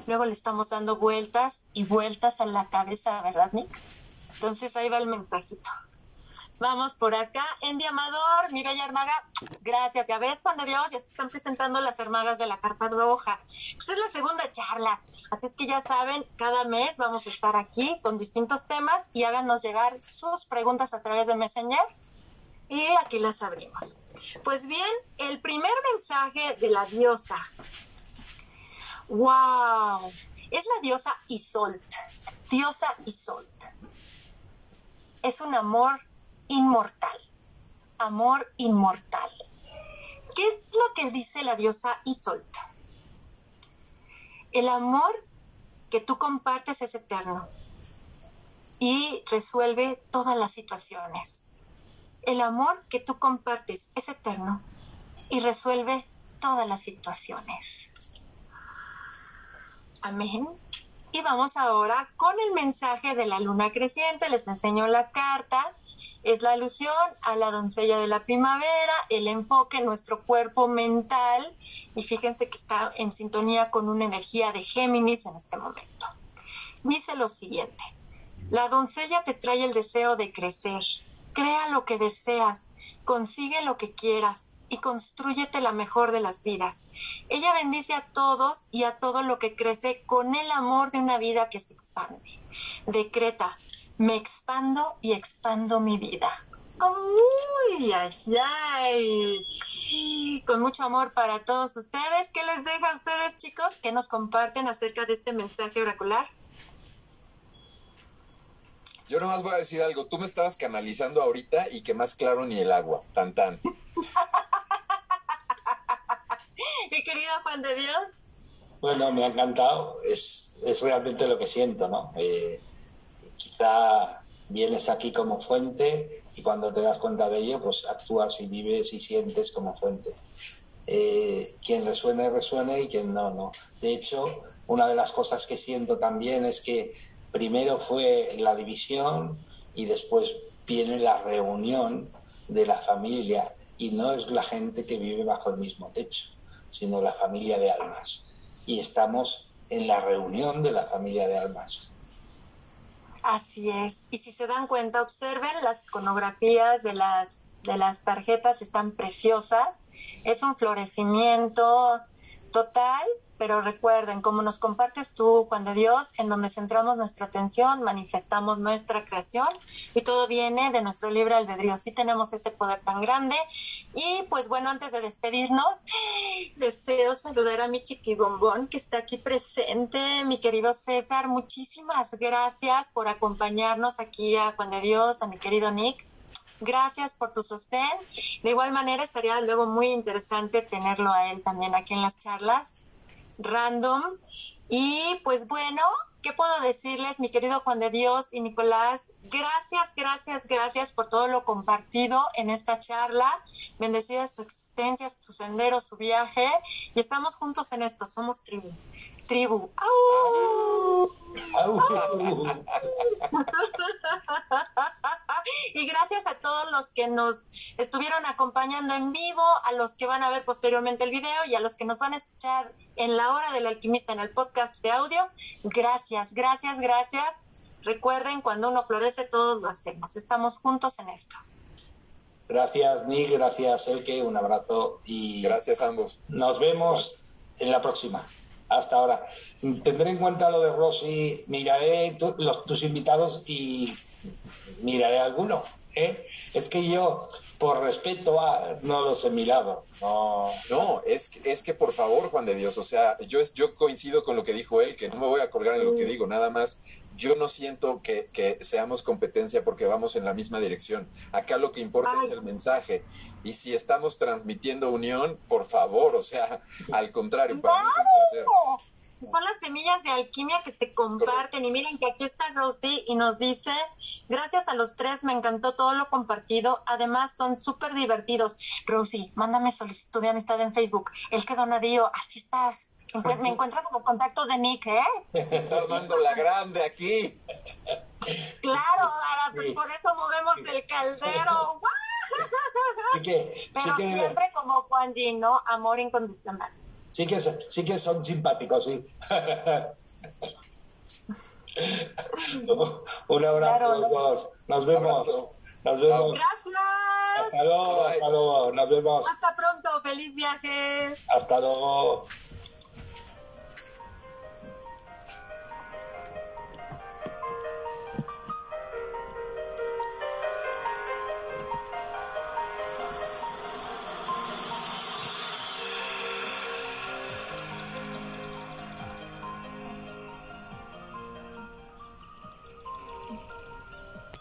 luego le estamos dando vueltas y vueltas a la cabeza, ¿verdad, Nick? Entonces ahí va el mensajito. Vamos por acá. En Amador, Mireya Armaga, gracias. Ya ves, Juan de Dios, ya se están presentando las hermagas de la carpa roja. Pues es la segunda charla. Así es que ya saben, cada mes vamos a estar aquí con distintos temas y háganos llegar sus preguntas a través de Messenger y aquí las abrimos. Pues bien, el primer mensaje de la diosa. ¡Wow! Es la diosa Isolt. Diosa Isolt. Es un amor inmortal, amor inmortal. ¿Qué es lo que dice la diosa Isolt? El amor que tú compartes es eterno y resuelve todas las situaciones. El amor que tú compartes es eterno y resuelve todas las situaciones. Amén. Y vamos ahora con el mensaje de la luna creciente. Les enseño la carta es la alusión a la doncella de la primavera, el enfoque en nuestro cuerpo mental y fíjense que está en sintonía con una energía de Géminis en este momento. Dice lo siguiente, la doncella te trae el deseo de crecer, crea lo que deseas, consigue lo que quieras y construyete la mejor de las vidas. Ella bendice a todos y a todo lo que crece con el amor de una vida que se expande. Decreta, me expando y expando mi vida. Uy, ay, ay. Con mucho amor para todos ustedes. ¿Qué les deja a ustedes, chicos? ¿Qué nos comparten acerca de este mensaje oracular? Yo nomás voy a decir algo. Tú me estabas canalizando ahorita y que más claro ni el agua. Tan tan. Mi querido Juan de Dios. Bueno, me ha encantado. Es, es realmente lo que siento, ¿no? Eh, quizá vienes aquí como fuente y cuando te das cuenta de ello, pues actúas y vives y sientes como fuente. Eh, quien resuene, resuene y quien no, no. De hecho, una de las cosas que siento también es que primero fue la división y después viene la reunión de la familia y no es la gente que vive bajo el mismo techo, sino la familia de almas. Y estamos en la reunión de la familia de almas. Así es. Y si se dan cuenta, observen las iconografías de las, de las tarjetas, están preciosas. Es un florecimiento total pero recuerden, como nos compartes tú, Juan de Dios, en donde centramos nuestra atención, manifestamos nuestra creación y todo viene de nuestro libre albedrío. Sí tenemos ese poder tan grande. Y pues bueno, antes de despedirnos, deseo saludar a mi chiquibombón que está aquí presente, mi querido César. Muchísimas gracias por acompañarnos aquí a Juan de Dios, a mi querido Nick. Gracias por tu sostén. De igual manera, estaría luego muy interesante tenerlo a él también aquí en las charlas random. Y pues bueno, ¿qué puedo decirles, mi querido Juan de Dios y Nicolás? Gracias, gracias, gracias por todo lo compartido en esta charla. Bendecida su existencia, su sendero, su viaje. Y estamos juntos en esto, somos tribu. Tribu. y gracias a todos los que nos estuvieron acompañando en vivo, a los que van a ver posteriormente el video y a los que nos van a escuchar en la hora del alquimista en el podcast de audio. Gracias, gracias, gracias. Recuerden, cuando uno florece, todos lo hacemos. Estamos juntos en esto. Gracias, Nick. Gracias, Elke. Un abrazo y. Gracias a ambos. Nos vemos en la próxima hasta ahora. Tendré en cuenta lo de Rosy, miraré los, tus invitados y miraré alguno. ¿eh? Es que yo, por respeto a, no los he mirado. No, no es, es que por favor, Juan de Dios, o sea, yo, yo coincido con lo que dijo él, que no me voy a colgar en lo que mm. digo, nada más yo no siento que, que, seamos competencia porque vamos en la misma dirección. Acá lo que importa es el mensaje. Y si estamos transmitiendo unión, por favor, o sea, al contrario, para mí es un placer. Son las semillas de alquimia que se comparten. Y miren que aquí está Rosy y nos dice, gracias a los tres, me encantó todo lo compartido. Además, son súper divertidos. Rosy, mándame solicitud de amistad en Facebook. El que donadío, así estás. Me encuentras en los contactos de Nick, ¿eh? Armando la grande aquí. Claro, Dara, pues por eso movemos el caldero. Pero siempre como Juan G, ¿no? Amor incondicional. Sí que, sí que son simpáticos, sí. Un abrazo a los dos. Nos vemos. Nos vemos. Gracias. Hasta luego, hasta luego. Nos vemos. Hasta pronto. Feliz viaje. Hasta luego.